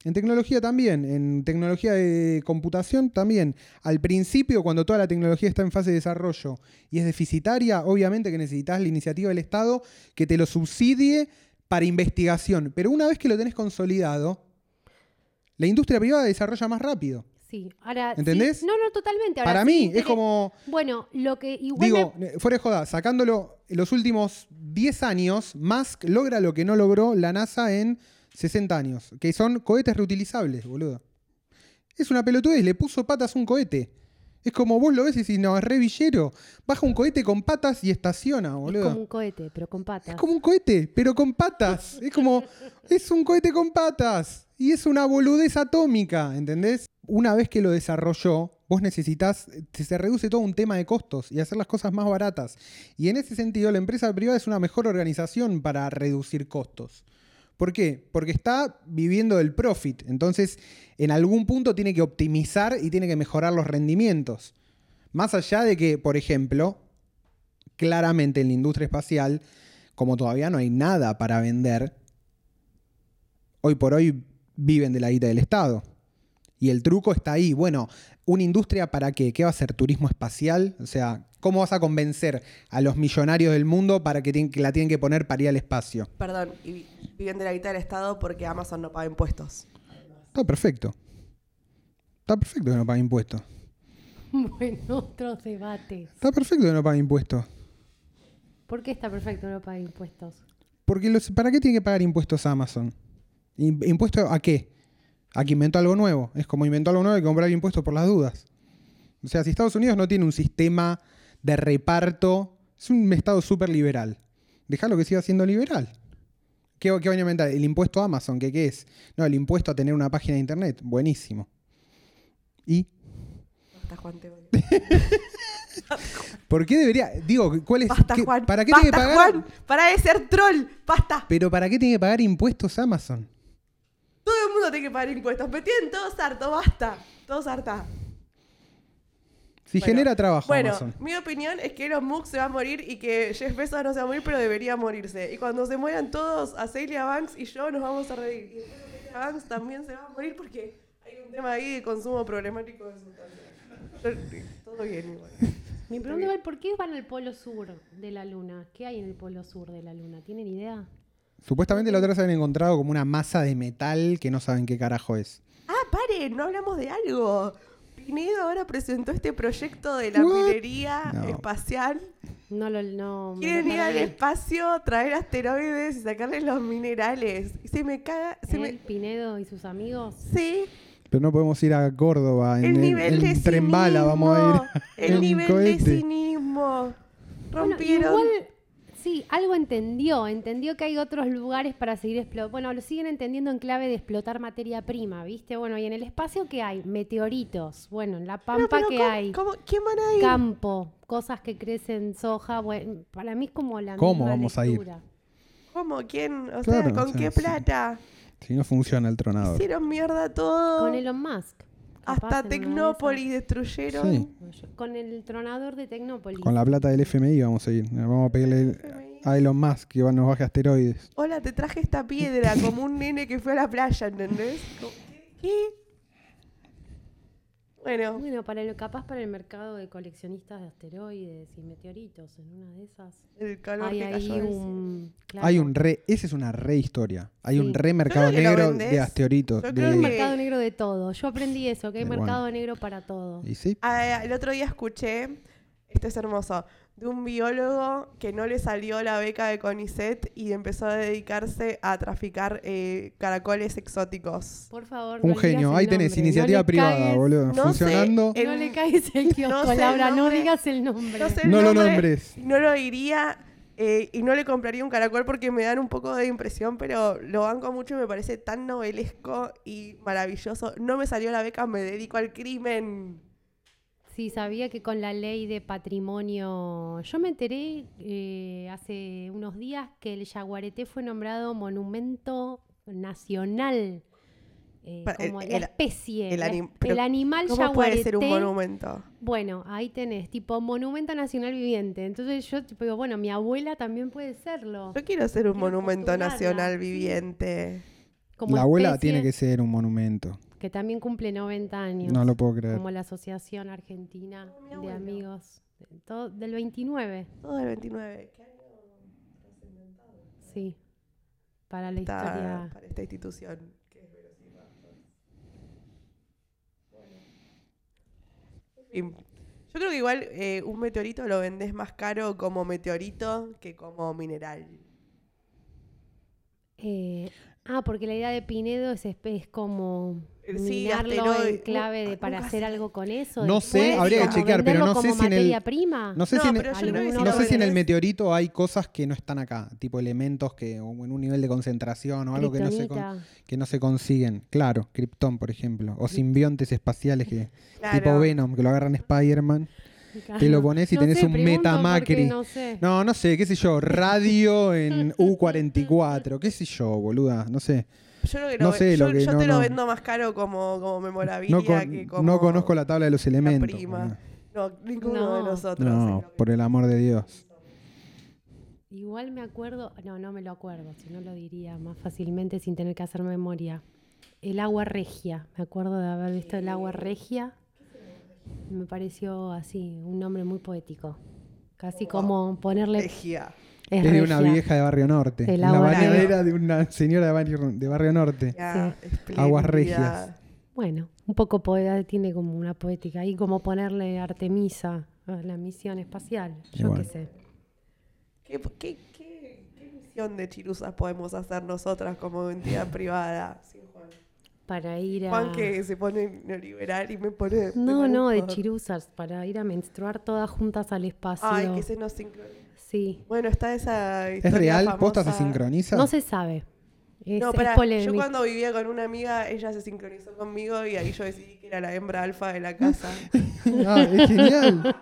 En tecnología también, en tecnología de computación también. Al principio, cuando toda la tecnología está en fase de desarrollo y es deficitaria, obviamente que necesitas la iniciativa del Estado que te lo subsidie para investigación. Pero una vez que lo tenés consolidado, la industria privada desarrolla más rápido. Sí, ahora. sí, ¿Entendés? no, no, totalmente. Ahora Para sí, mí, es como, Bueno, lo que igual. digo, me- eh, fuera de joda, sacándolo los últimos 10 años, Musk logra lo que no logró la NASA en 60 años, que son cohetes reutilizables, boludo. Es una pelotudez, le puso patas a un cohete. Es como vos lo ves y decís, no, es re villero. Baja un cohete con patas y estaciona, es boludo. como un cohete, pero con patas. Es como un cohete, pero con patas. Es como, es un cohete con patas. Y es una boludez atómica, ¿entendés? Una vez que lo desarrolló, vos necesitas, se reduce todo un tema de costos y hacer las cosas más baratas. Y en ese sentido, la empresa privada es una mejor organización para reducir costos. ¿Por qué? Porque está viviendo del profit. Entonces, en algún punto tiene que optimizar y tiene que mejorar los rendimientos. Más allá de que, por ejemplo, claramente en la industria espacial, como todavía no hay nada para vender, hoy por hoy viven de la guita del Estado. Y el truco está ahí. Bueno, ¿una industria para qué? ¿Qué va a ser? ¿Turismo espacial? O sea, ¿cómo vas a convencer a los millonarios del mundo para que, tienen- que la tienen que poner para ir al espacio? Perdón, y vi- viven de la guita del Estado porque Amazon no paga impuestos. Está perfecto. Está perfecto que no pague impuestos. Bueno, otros debates. Está perfecto que no pague impuestos. ¿Por qué está perfecto no pagar impuestos? Porque los, ¿para qué tiene que pagar impuestos Amazon? ¿Im- ¿Impuesto a qué? A que inventó algo nuevo. Es como inventó algo nuevo que comprar impuestos por las dudas. O sea, si Estados Unidos no tiene un sistema de reparto, es un estado súper liberal. Déjalo que siga siendo liberal. ¿Qué, ¿Qué van a inventar? El impuesto a Amazon, ¿qué, ¿qué es? No, el impuesto a tener una página de internet. Buenísimo. ¿Y Basta, Juan Tebas. por qué debería? Digo, ¿cuál es? Basta, qué- Juan. ¿Para qué Basta, tiene que pagar? Juan. Para de ser troll. Basta. Pero ¿para qué tiene que pagar impuestos Amazon? Mundo tiene que pagar impuestos. Me tienen todos hartos. Basta. Todos harta. Si Bueno, genera trabajo Bueno, Amazon. mi opinión es que Elon Musk se va a morir y que Jeff Bezos no se va a morir, pero debería morirse. Y cuando se mueran todos, a Celia Banks y yo nos vamos a reír. Y después Celia Banks también se va a morir porque hay un tema ahí de consumo problemático de sustancias. Todo bien igual. Me pregunto igual, ¿por qué van al polo sur de la luna? ¿Qué hay en el polo sur de la luna? ¿Tienen idea? Supuestamente la otra vez habían encontrado como una masa de metal que no saben qué carajo es. Ah, paren, no hablamos de algo. Pinedo ahora presentó este proyecto de la What? minería No. espacial. No lo. No, Quieren ir al espacio, traer asteroides y sacarles los minerales. Y se me caga. Se me... Pinedo y sus amigos. Sí, Pero no podemos ir a Córdoba en el el, nivel de en tren bala, vamos a ir. cinismo, El en nivel de cinismo. Bueno, Rompieron. igual, sí, algo entendió. Entendió que hay otros lugares para seguir explotando. Bueno, lo siguen entendiendo en clave de explotar materia prima, ¿viste? Bueno, y en el espacio, ¿qué hay? Meteoritos. Bueno, en la pampa, pero, ¿qué ¿cómo- hay? cómo- ¿Quién van a ir? Campo, cosas que crecen, soja. Bueno, para mí es como la ¿Cómo misma vamos a ir? ¿Cómo? ¿Quién? O Claro, sea, ¿con o sea, qué plata? Si no funciona el tronador. Hicieron mierda todo. Con Elon Musk. Hasta Tecnópolis destruyeron. Sí. Con el tronador de Tecnópolis. Con la plata del FMI vamos a ir. Vamos a pedirle a Elon Musk que nos baje asteroides. Hola, te traje esta piedra como un nene que fue a la playa, ¿entendés? ¿Qué? Bueno, Bueno, para el, capaz para el mercado de coleccionistas de asteroides y meteoritos, en una de esas. el calor Hay que cayó un. claro. Hay un re, esa es una re historia. Hay un re mercado lo negro de asteroiditos. Yo de- creo Hay un que- mercado negro de todo. Yo aprendí eso, que hay mercado bueno. negro para todo. Y sí, Ah, el otro día escuché, esto es hermoso, de un biólogo que no le salió la beca de CONICET y empezó a dedicarse a traficar eh, caracoles exóticos. Por favor. un no genio. digas el Ahí tenés nombre, iniciativa no le privada, boludo. No sé, Funcionando. el- No le caes el kiosco, no sé el Laura, no nombre. digas el nombre. No sé el No lo nombre, nombres. No lo iría eh, y no le compraría un caracol porque me dan un poco de impresión, pero lo banco mucho y me parece tan novelesco y maravilloso. No me salió la beca, me dedico al crimen. Sí, sabía que con la ley de patrimonio. Yo me enteré eh, hace unos días que el Yaguareté fue nombrado monumento nacional eh, como el- la especie, el la- anim- el, animal ¿Cómo puede ser un monumento? Bueno, ahí tenés, tipo monumento nacional viviente. Entonces yo tipo, digo, bueno, mi abuela también puede serlo. Yo quiero ser un Quiero monumento postularla, nacional sí. viviente. Como la abuela especie tiene que ser un monumento. Que también cumple 90 años. No lo puedo creer. Como la Asociación Argentina Oh, mi de. Amigos de todo- del 29, Todo el 29. ¿Qué año sí. Para la está historia. para esta institución? que es? Bueno. En fin, Yo creo que igual eh, un meteorito lo vendés más caro como meteorito que como mineral. Eh, ah, porque la idea de Pinedo es, es como sí, minarlo asteroide. en clave Nu- de para hacer sé. algo con eso. No sé, habría que chequear, pero no sé si en el- prima. No sé No, si en, no sé si el meteorito hay cosas que no están acá, tipo elementos que o en un nivel de concentración o algo que no, se con- que no se consiguen. Claro, Krypton, por ejemplo. O simbiontes espaciales que tipo. Venom, que lo agarran Spider-Man. Te lo pones y No tenés sé, un pregunto Meta porque Macri. No sé. No, no sé, qué sé yo, radio en U44, qué sé yo, boluda, no sé. Yo, creo que No lo- sé yo, lo que- yo no, te lo vendo más caro como, como memorabilia No, con- que como... no conozco la tabla de los elementos. prima. No, ninguno No. de nosotros. No, por el amor de Dios. Igual me acuerdo, no, no me lo acuerdo, si no lo diría más fácilmente sin tener que hacer memoria. El agua regia, me acuerdo de haber visto el agua regia. Me pareció así, un nombre muy poético. Casi como ponerle... Regia. Es, Es de una vieja de Barrio Norte. El la bañadera de una señora de Barrio, de Barrio Norte. Espléndida. Aguas regias. Bueno, un poco poeta, tiene como una poética. Y como ponerle Artemisa a la misión espacial, Y yo bueno. qué sé. ¿Qué, qué, qué, qué misión de chiruzas podemos hacer nosotras como entidad privada? Sí, Juan. Para ir a... Juan que se pone neoliberal y me pone... No, no, de chirusas, para ir a menstruar todas juntas al espacio. Ay, que se nos sincroniza. Sí, Bueno, está esa ¿Es real? famosa. ¿Posta se sincroniza? no se sabe. Es, No, es yo cuando vivía con una amiga, ella se sincronizó conmigo y ahí yo decidí que era la hembra alfa de la casa. Ah, es genial.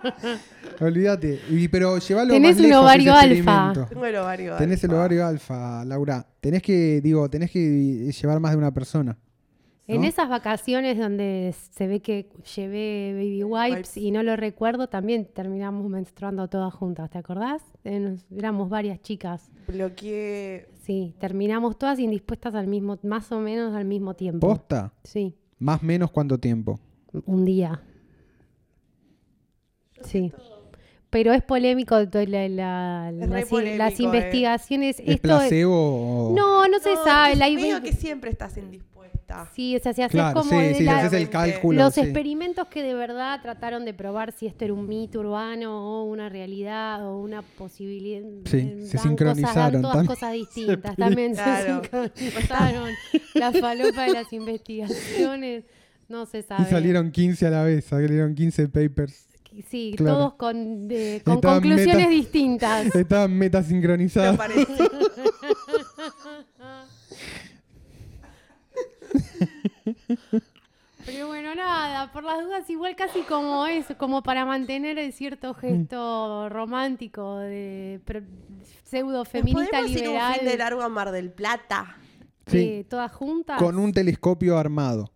Olvídate. Y, pero llevalo Tenés más un lejos ovario ese alfa. Tengo el ovario Tenés el alfa. ovario alfa, Laura. Tenés que, digo, tenés que llevar más de una persona. En esas vacaciones donde se ve que llevé baby wipes Wipes. y no lo recuerdo, también terminamos menstruando todas juntas, ¿te acordás? Eh, Éramos varias chicas. Bloqueé. Sí, terminamos todas indispuestas al mismo, más o menos al mismo tiempo. ¿Posta? Sí, Más menos cuánto tiempo. un día. Sí. Pero es polémico la- la- Es re las, polémico, las eh. investigaciones. ¿Es Esto placebo o...? No, no se No, sabe. es La medio que siempre estás indispuesta. Sí, o sea, si haces Claro, como sí, de sí, la- haces el cálculo. los sí. experimentos que de verdad trataron de probar si esto era un mito urbano o una realidad o una posibilidad. Sí, eh, se sincronizaron Cosas, dan todas también. cosas distintas. Se También Claro. se sincronizaron la falopa de las investigaciones. No se sabe. Y salieron 15 a la vez, salieron 15 papers. Sí, Claro. todos con, de- con conclusiones meta- distintas. Estaban Me metasincronizadas. Pero bueno, nada, por las dudas, igual casi como eso, como para mantener el cierto gesto romántico de pseudo ¿Nos feminista podemos ir un liberal, fin de largo a Mar del Plata? Sí. eh, todas juntas. Con un telescopio armado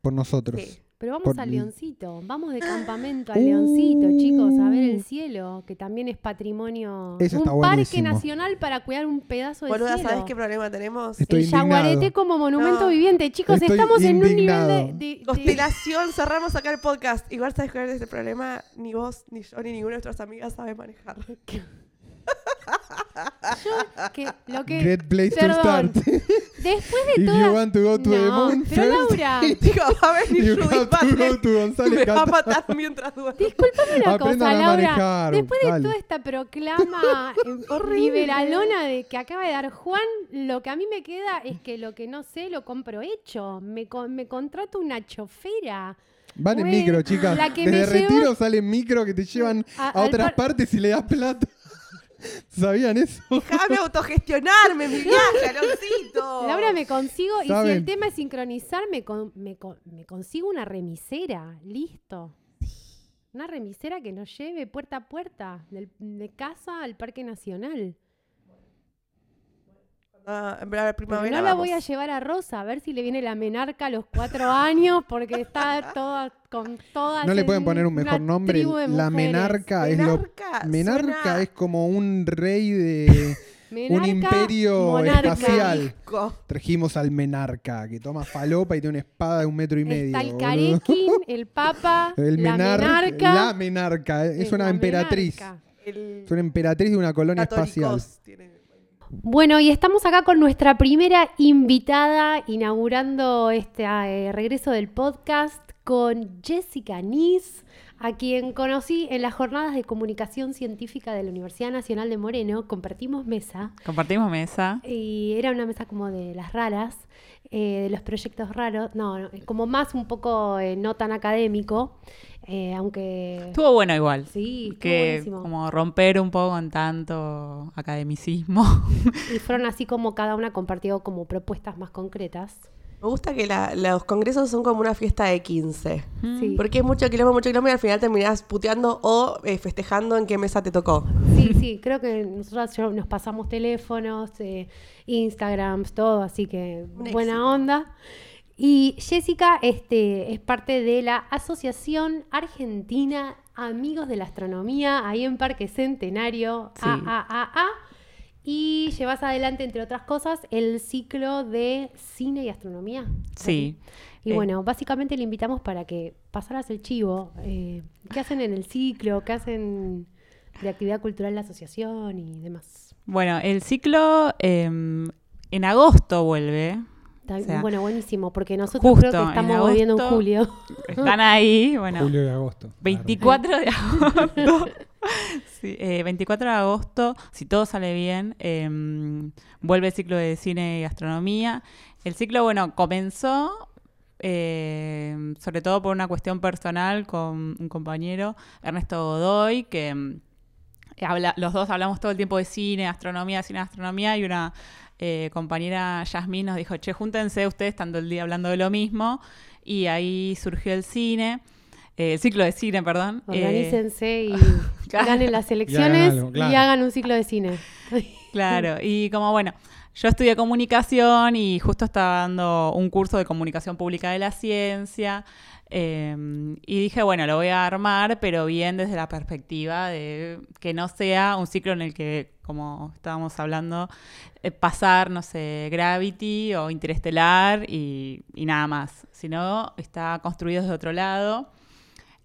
por nosotros. Sí. Pero vamos por- al Leoncito, vamos de campamento al Leoncito, chicos, a ver el cielo, que también es patrimonio. Eso un está parque nacional para cuidar un pedazo de Boluda, cielo. ¿sabes qué problema tenemos? Estoy el Yaguareté indignado. como monumento No. viviente. Chicos, Estoy estamos en un nivel de- de- de, Constelación, cerramos acá el podcast. Igual sabes cuál es el problema. Ni vos, ni yo, ni ninguna de nuestras amigas sabe manejar. que lo que Great place Perdón. to start. después de If todas you want to go to the No, moon pero first, Laura, Digo, va a venir you Judith have to Butler go to González me va a Catán. matar mientras duermo. discúlpame una Aprendan cosa, a Laura. manejar, después de dale. toda esta proclama eh, Horrible. liberalona de que acaba de dar Juan, lo que a mí me queda es que lo que no sé lo compro hecho. Me, me contrato una chofera. Van en Bueno, micro, chicas. la que Desde me lleva- retiro salen micro que te llevan A- otras par- partes y le das plata. ¿Sabían eso? Déjame autogestionarme, mi viaje, Aloncito. Laura, me consigo, y si el tema es sincronizar, me, con- me, con- me consigo una remisera. Listo. Una remisera que nos lleve puerta a puerta, del- de casa al Parque Nacional. Ah, la Pero primavera no la voy a llevar a Rosa a ver si le viene la menarca a los cuatro años porque está toda con todas. No le en pueden poner un mejor nombre. La menarca es lo. Menarca, suena- es como un rey de un imperio monarca. espacial. Trajimos al menarca, que toma falopa y tiene una espada de un metro y medio. Está el. Carequín, el Papa, El la menar- menarca. La menarca. Es es una emperatriz. menarca. El Es una emperatriz de una colonia espacial. Tiene- Bueno, y estamos acá con nuestra primera invitada inaugurando este eh, regreso del podcast con Jessica Nis, a quien conocí en las jornadas de comunicación científica de la Universidad Nacional de Moreno. Compartimos mesa Compartimos mesa. y era una mesa como de las raras, eh, de los proyectos raros, no, no, como más un poco eh, no tan académico, eh, aunque... Estuvo bueno igual. Sí, estuvo que buenísimo. como romper un poco con tanto academicismo. Y fueron así como cada una compartió como propuestas más concretas. Me gusta que la- los congresos son como una fiesta de 15. Sí. Porque es mucho kilómetro, mucho kilómetro y al final terminás puteando o eh, festejando en qué mesa te tocó. Sí, sí, creo que nosotros nos pasamos teléfonos, eh, Instagrams, todo, así que Un buena éxito. onda. Y Jessica este, es parte de la Asociación Argentina Amigos de la Astronomía, ahí en Parque Centenario, Sí. AAAA. Y llevas adelante, entre otras cosas, el ciclo de cine y astronomía. Sí. Y Eh. bueno, básicamente le invitamos para que pasaras el chivo. eh, ¿Qué hacen en el ciclo? ¿Qué hacen de actividad cultural la asociación y demás? Bueno, el ciclo em, en agosto vuelve. Está- O sea, bueno, buenísimo, porque nosotros justo creo que en estamos volviendo en agosto- julio. Están ahí, bueno. Julio y agosto. 24 de agosto. Sí, eh, 24 de agosto, si todo sale bien, em, vuelve el ciclo de cine y astronomía. El ciclo, bueno, comenzó em, sobre todo por una cuestión personal con un compañero, Ernesto Godoy, que em, habla, los dos hablamos todo el tiempo de cine, astronomía, cine, astronomía, y una eh, compañera Yasmín nos dijo, che, júntense ustedes estando el día hablando de lo mismo, y ahí surgió el cine, eh, el ciclo de cine, perdón. eh, Organícense y claro. ganen las elecciones algo, y hagan un ciclo de cine. Claro, y como bueno, yo estudié comunicación y justo estaba dando un curso de comunicación pública de la ciencia. eh, y dije, bueno, lo voy a armar, pero bien desde la perspectiva de que no sea un ciclo en el que, como estábamos hablando, eh, pasar, no sé, Gravity o Interestelar y, y nada más, sino está construido desde otro lado.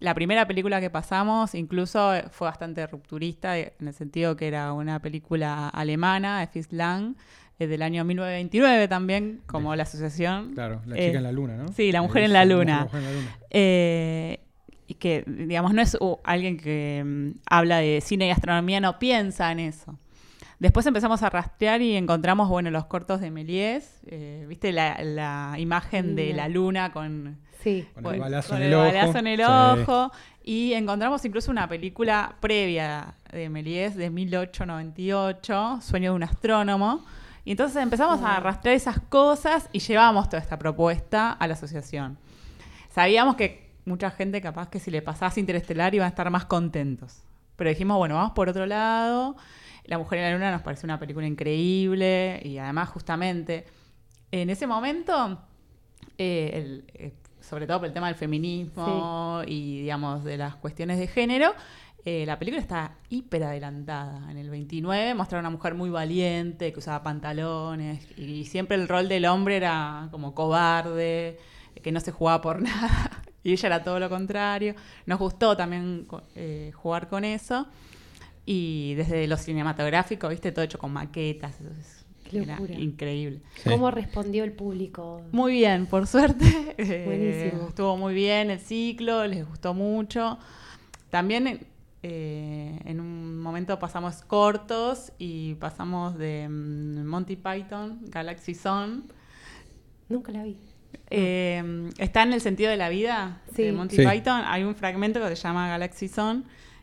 La primera película que pasamos incluso eh, fue bastante rupturista, eh, en el sentido que era una película alemana, de Fritz Lang, eh, del año 1929 también, como la asociación. Claro, la Eh, chica en la luna, ¿no? sí, la mujer en la luna. mujer en la luna. Eh, y que, digamos, no es uh, alguien que mm, habla de cine y astronomía, no piensa en eso. Después empezamos a rastrear y encontramos, bueno, los cortos de Méliès, eh, ¿viste? La, la imagen de la luna con Con el balazo con en el balazo en el Sí. ojo. Y encontramos incluso una película previa de Méliès de 1898, Sueño de un astrónomo. Y entonces empezamos a rastrear esas cosas y llevamos toda esta propuesta a la asociación. Sabíamos que mucha gente capaz que si le pasase Interestelar iban a estar más contentos. Pero dijimos, bueno, vamos por otro lado. La Mujer en la Luna nos pareció una película increíble y además justamente en ese momento eh, el- eh, sobre todo por el tema del feminismo y, digamos, de las cuestiones de género, eh, la película está hiper adelantada. En el 29 mostraba una mujer muy valiente, que usaba pantalones, y siempre el rol del hombre era como cobarde, que no se jugaba por nada, y ella era todo lo contrario. Nos gustó también eh, jugar con eso. Y desde lo cinematográfico, viste, todo hecho con maquetas. Qué era locura. increíble. Sí. ¿Cómo respondió el público? Muy bien, por suerte. Eh, Buenísimo. estuvo muy bien el ciclo, les gustó mucho. También eh, en un momento pasamos cortos y pasamos de mm, Monty Python, Galaxy Zone. Nunca la vi. Eh, está en el sentido de la vida Sí. de Monty Sí. Python. Hay un fragmento que se llama Galaxy Zone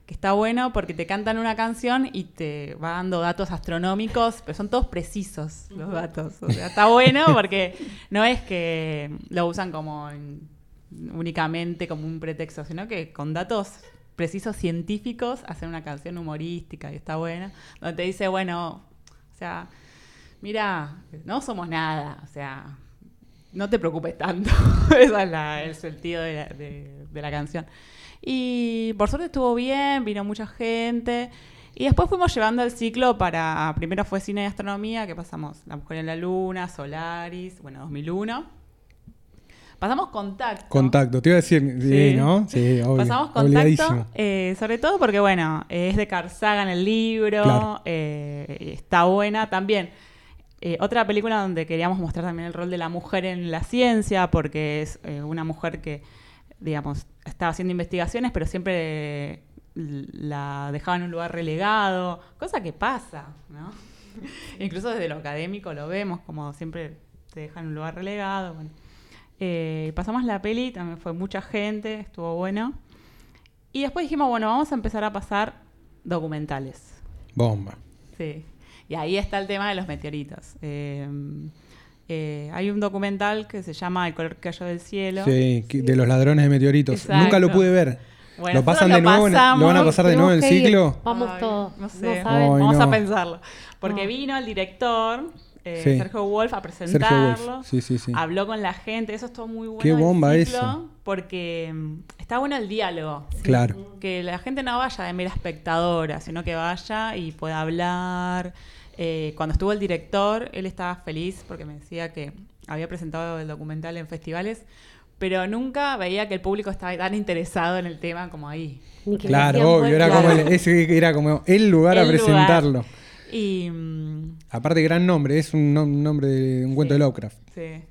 que está bueno porque te cantan una canción y te va dando datos astronómicos, pero son todos precisos los datos. O sea, está bueno porque no es que lo usan como en- únicamente como un pretexto, sino que con datos precisos científicos hacen una canción humorística y está buena, donde te dice, bueno, o sea, mira, no somos nada, o sea, no te preocupes tanto. Ese es la- el sentido de la, de- de la canción. Y por suerte estuvo bien, vino mucha gente. Y después fuimos llevando el ciclo para, primero fue cine y astronomía, que pasamos La Mujer en la Luna, Solaris, bueno, 2001. Pasamos Contacto. Contacto, te iba a decir, sí, Sí. ¿no? Sí, obvio. Pasamos contacto, eh, sobre todo porque, bueno, es de Carl Sagan el libro, Claro. eh, está buena también. eh, otra película donde queríamos mostrar también el rol de la mujer en la ciencia, porque es una mujer que, digamos, estaba haciendo investigaciones, pero siempre la dejaba en un lugar relegado, cosa que pasa, ¿no? Incluso desde lo académico lo vemos, como siempre te dejan en un lugar relegado. Bueno. Eh, pasamos la peli, también fue mucha gente, estuvo bueno. Y después dijimos, bueno, vamos a empezar a pasar documentales. Bomba. Sí. Y ahí está el tema de los meteoritos. Eh, eh, hay un documental que se llama El color que cayó del cielo. Sí, de los ladrones de meteoritos. Exacto. Nunca lo pude ver. Bueno, ¿Lo pasan de nuevo? ¿Lo van a pasar de nuevo en el ciclo? Vamos Ay, todos. No sé. saben. Ay, Vamos no. a pensarlo. Porque No. vino el director, eh, Sí. Sergio Wolf, a presentarlo. Wolf. Sí, sí, sí. Habló con la gente, eso estuvo muy bueno. Qué bomba ciclo, eso. Porque mm, está bueno el diálogo. Claro. Que la gente no vaya de mera espectadora, sino que vaya y pueda hablar. Eh, cuando estuvo el director, él estaba feliz porque me decía que había presentado el documental en festivales, pero nunca veía que el público estaba tan interesado en el tema como ahí. Claro, obvio. Era como, el, ese era como el lugar a lugar. presentarlo. Y Aparte, gran nombre. Es un, nom- un nombre de un cuento Sí. de Lovecraft. Sí.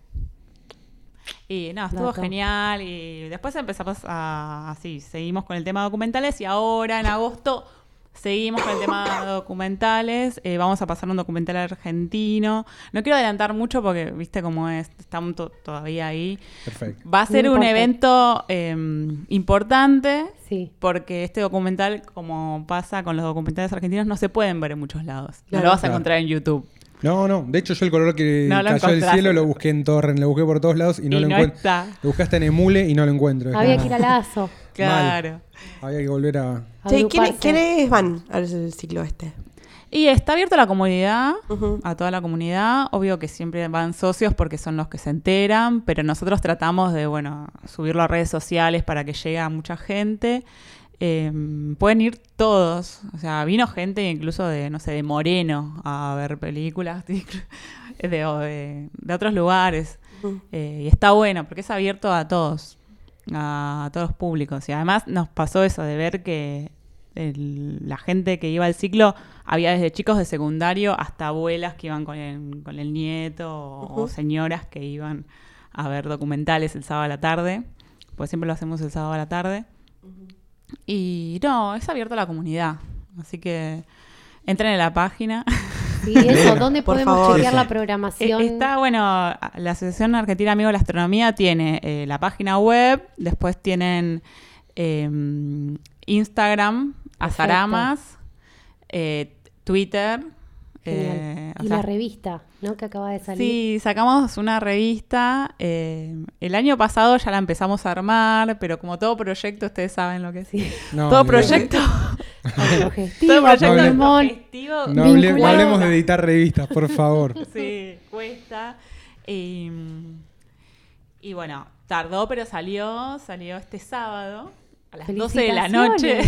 Y no, estuvo genial. Y después empezamos a. Así, seguimos con el tema de documentales. Y ahora en agosto seguimos con el tema de documentales. Eh, vamos a pasar un documental argentino. No quiero adelantar mucho porque, viste cómo es. Estamos to- todavía ahí. Perfecto. Va a ser No un evento eh, importante. Sí. Porque este documental, como pasa con los documentales argentinos, no se pueden ver en muchos lados. No Claro. lo vas a Claro. encontrar en YouTube. No, no. De hecho, yo el color que No cayó del cielo lo busqué en Torrent, lo busqué por todos lados y no Y lo no encuentro. está. Lo busqué hasta en Emule y no lo encuentro. Había como- que ir al lazo. Claro. Había que volver a. Che, ¿quiénes, van al ciclo este? Y está abierto a la comunidad, a toda la comunidad. Obvio que siempre van socios porque son los que se enteran, pero nosotros tratamos de, bueno, subirlo a redes sociales para que llegue a mucha gente. Eh, pueden ir todos. O sea, vino gente incluso de, no sé, de Moreno a ver películas, de, o de, de otros lugares. Eh, y está bueno porque es abierto a todos, a, a todos los públicos. Y además nos pasó eso de ver que el- la gente que iba al ciclo había desde chicos de secundario hasta abuelas que iban con el, con el nieto o, señoras que iban a ver documentales el sábado a la tarde, pues siempre lo hacemos el sábado a la tarde. Y no, es abierto a la comunidad, así que entren en la página. Sí, eso, ¿dónde Por podemos favor. chequear la programación? Está, bueno, la Asociación Argentina Amigos de la Astronomía tiene eh, la página web, después tienen eh, Instagram, Azaramas, eh, Twitter. Eh, o y sea, la revista, ¿no? Que acaba de salir. Sí, sacamos una revista. eh, el año pasado ya la empezamos a armar, pero como todo proyecto, ustedes saben lo que es. Sí. No, todo proyecto, todo proyecto No pulmón. autogestivo No, hable- no vinculado. hablemos de editar revistas, por favor. Sí, cuesta. Y, y bueno, tardó, pero salió, salió este sábado a las 12 de la noche.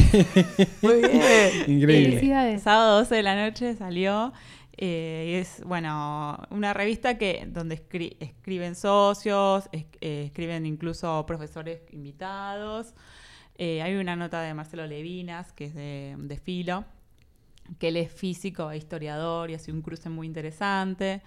Muy bien. Increíble. Felicidades. sábado 12 de la noche salió. eh, y es, bueno, una revista que donde escri- escriben socios, es- eh, escriben incluso profesores invitados. Eh, hay una nota de Marcelo Levinas, que es de, de Filo, que él es físico e historiador y hace un cruce muy interesante.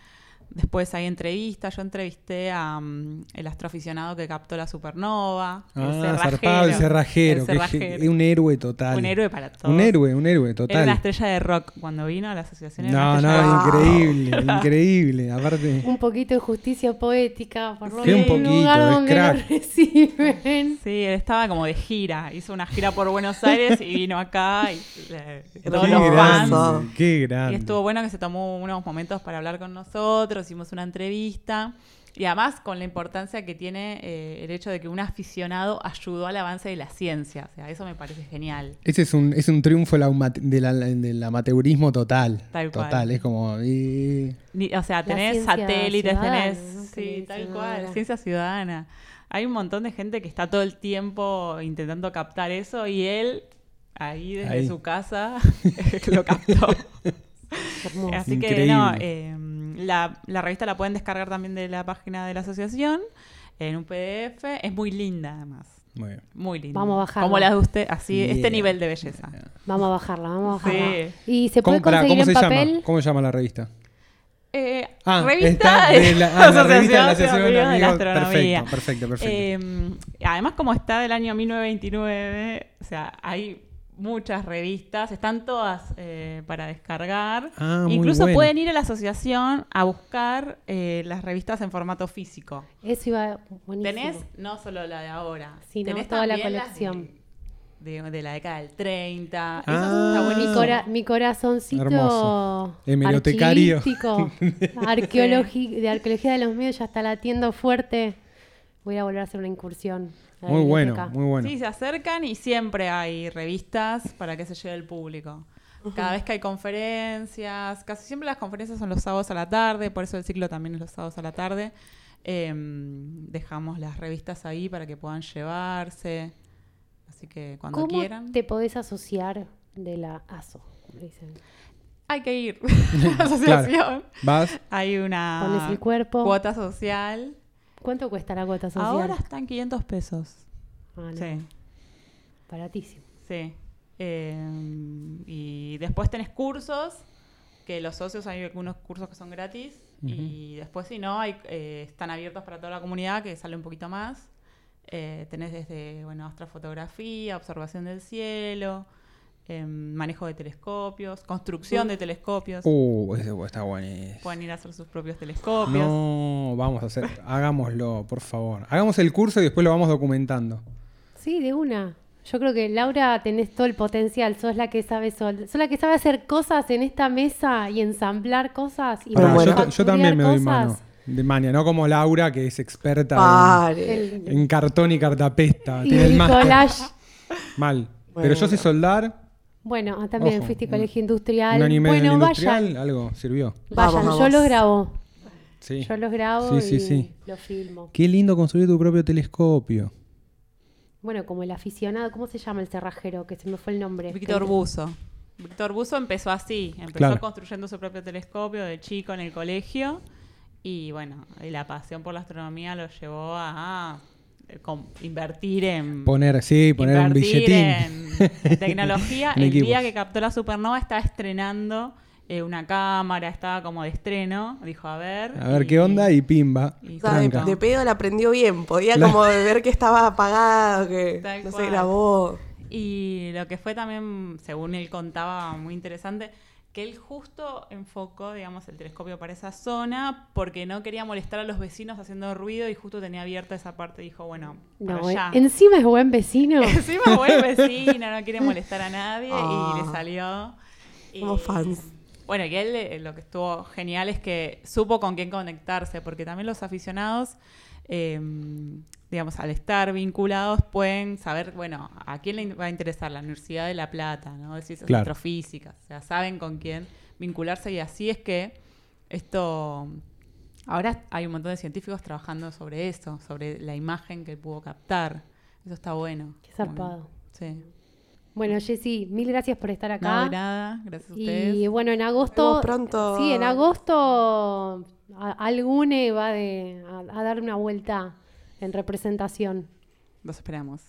Después hay entrevistas. Yo entrevisté a mm, el astroaficionado que captó la supernova. el Ah, zarpado el cerrajero. el que es- cerrajero. es un héroe total. Un héroe para todos. Un héroe, un héroe Era una total. estrella de rock cuando vino a la asociación. No, no, rock. increíble, increíble. Aparte, Un poquito de justicia poética, por lo Sí, un menos. poquito, lugar es donde crack. lo reciben. Sí, él estaba como de gira. Hizo una gira por Buenos Aires y vino acá. Y, eh, Qué todos qué los fans. grande, Y grande. estuvo bueno que se tomó unos momentos para hablar con nosotros, hicimos una entrevista. Y además con la importancia que tiene eh, el hecho de que un aficionado ayudó al avance de la ciencia. O sea, eso me parece genial. Ese es un, es un triunfo la uma- de la- del amateurismo total. Tal cual. total, es como. y- Ni- o sea, tenés satélites, ciudadana, tenés... Sí, tal ciudadana. cual, ciencia ciudadana. Hay un montón de gente que está todo el tiempo intentando captar eso y él, ahí desde Ahí. su casa, lo captó. Hermoso. Así que Increíble. no, eh, la, la revista la pueden descargar también de la página de la asociación en un PDF. Es muy linda además. Muy bien. Muy linda. Vamos a bajarla. Como la de usted, así, este nivel de belleza. Vamos a bajarla, vamos a Sí. bajarla. ¿Y se puede ¿Cómo, pará, conseguir ¿cómo en se papel? llama? ¿Cómo se llama la revista? Eh, Ah, revista está de la, ah, la revista de la de Amigos de. Astronomía. Perfecto, perfecto, perfecto. Eh, además, como está del año 1929, o sea, hay muchas revistas, están todas eh, para descargar. Ah, muy Incluso bueno. pueden ir a la asociación a buscar eh, las revistas en formato físico. Eso iba buenísimo. Tenés no solo la de ahora, Sino tenés toda la colección. De, de- de la década del 30. Eso Ah. está Mi, buenísimo. cora- mi corazoncito Hermoso. Arqueologi- de arqueología de los medios ya está latiendo fuerte. Voy a volver a hacer una incursión. a muy bueno, muy bueno. Sí, se acercan y siempre hay revistas para que se lleve el público. Cada vez que hay conferencias, casi siempre las conferencias son los sábados a la tarde, por eso el ciclo también es los sábados a la tarde. Em, dejamos las revistas ahí para que puedan llevarse. Así que cuando ¿Cómo quieran. te podés asociar de la ASO? como dicen? Hay que ir a la asociación. Vas, Hay una Pones el cuerpo. cuota social. ¿Cuánto cuesta la cuota social? Ahora están 500 pesos. Ah, no, Sí. baratísimo. Sí. Eh, y después tenés cursos, que los socios hay algunos cursos que son gratis. Y después, si no, hay, eh, están abiertos para toda la comunidad, que sale un poquito más. Eh, tenés desde, bueno, astrofotografía, observación del cielo, em, manejo de telescopios, construcción de telescopios. Uh, ese está buenísimo. Pueden ir a hacer sus propios telescopios. No, vamos a hacer, hagámoslo, por favor. Hagamos el curso y después lo vamos documentando. Sí, de una. Yo creo que Laura tenés todo el potencial. Sos la que sabe sol- sos la que sabe hacer cosas en esta mesa y ensamblar cosas y Pará, bueno. yo, yo también me doy manufacturear mano. De mania, no como Laura, que es experta. El- en, en cartón y cartapesta. y Tiene el. Mal. Bueno. Pero yo sé soldar. Bueno, ah, también Ojo, fuiste un- colegio industrial. Un año y medio en bueno, industrial, vayan. algo sirvió. Vayan, Vamos, yo vamos. los grabo. Sí. Yo los grabo Sí, sí, y sí. los filmo. Qué lindo construir tu propio telescopio. Bueno, como el aficionado, ¿cómo se llama el cerrajero? Que se me fue el nombre. Víctor Buzo. Víctor Buzo empezó así, empezó Claro. construyendo su propio telescopio de chico en el colegio y bueno, y la pasión por la astronomía lo llevó a, eh, invertir en Poner, sí, poner un billetín. en, en tecnología. En el día que captó la supernova estaba estrenando eh, una cámara, estaba como de estreno, dijo a ver. A ver qué onda y pimba. y O sea, de, pedo la aprendió bien. Podía La- como ver que estaba apagado, que Tal no se cual. grabó. Y lo que fue también, según él contaba, muy interesante, que él justo enfocó, digamos, el telescopio para esa zona porque no quería molestar a los vecinos haciendo ruido y justo tenía abierta esa parte. Dijo, bueno, para No, allá. eh, encima es buen vecino. Encima buen vecino, no quiere molestar a nadie y Ah. le salió. Y, Somos fans. Bueno, y él eh, lo que estuvo genial es que supo con quién conectarse, porque también los aficionados, eh, digamos, al estar vinculados, pueden saber, bueno, a quién le va a interesar la Universidad de La Plata, ¿no? De ciencias Claro. astrofísicas. O sea, saben con quién vincularse y así es que esto. Ahora hay un montón de científicos trabajando sobre eso, sobre la imagen que pudo captar. Eso está bueno. Qué zarpado. Sí. Bueno, Jessy, mil gracias por estar No, acá. de nada, gracias a ustedes. y bueno, en Nos agosto. vemos pronto. Sí, en agosto a- Algune va de, a, a dar una vuelta en representación. Los esperamos.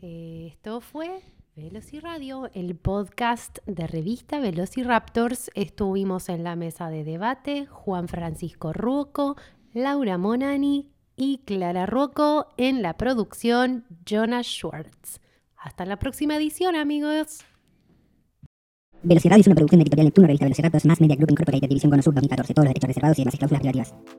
Esto fue Velociradio, el podcast de revista Velociraptors. Estuvimos en la mesa de debate Juan Francisco Ruoco, Laura Monani y Clara Rocco en la producción Jonas Schwartz. Hasta la próxima edición, amigos. Velocidad es una producción de Editorial Neptuno, revista Velociraptors, Mass Media Group Incorporated, División Cono Sur 2014. Todos los derechos reservados y demás cláusulas privativas.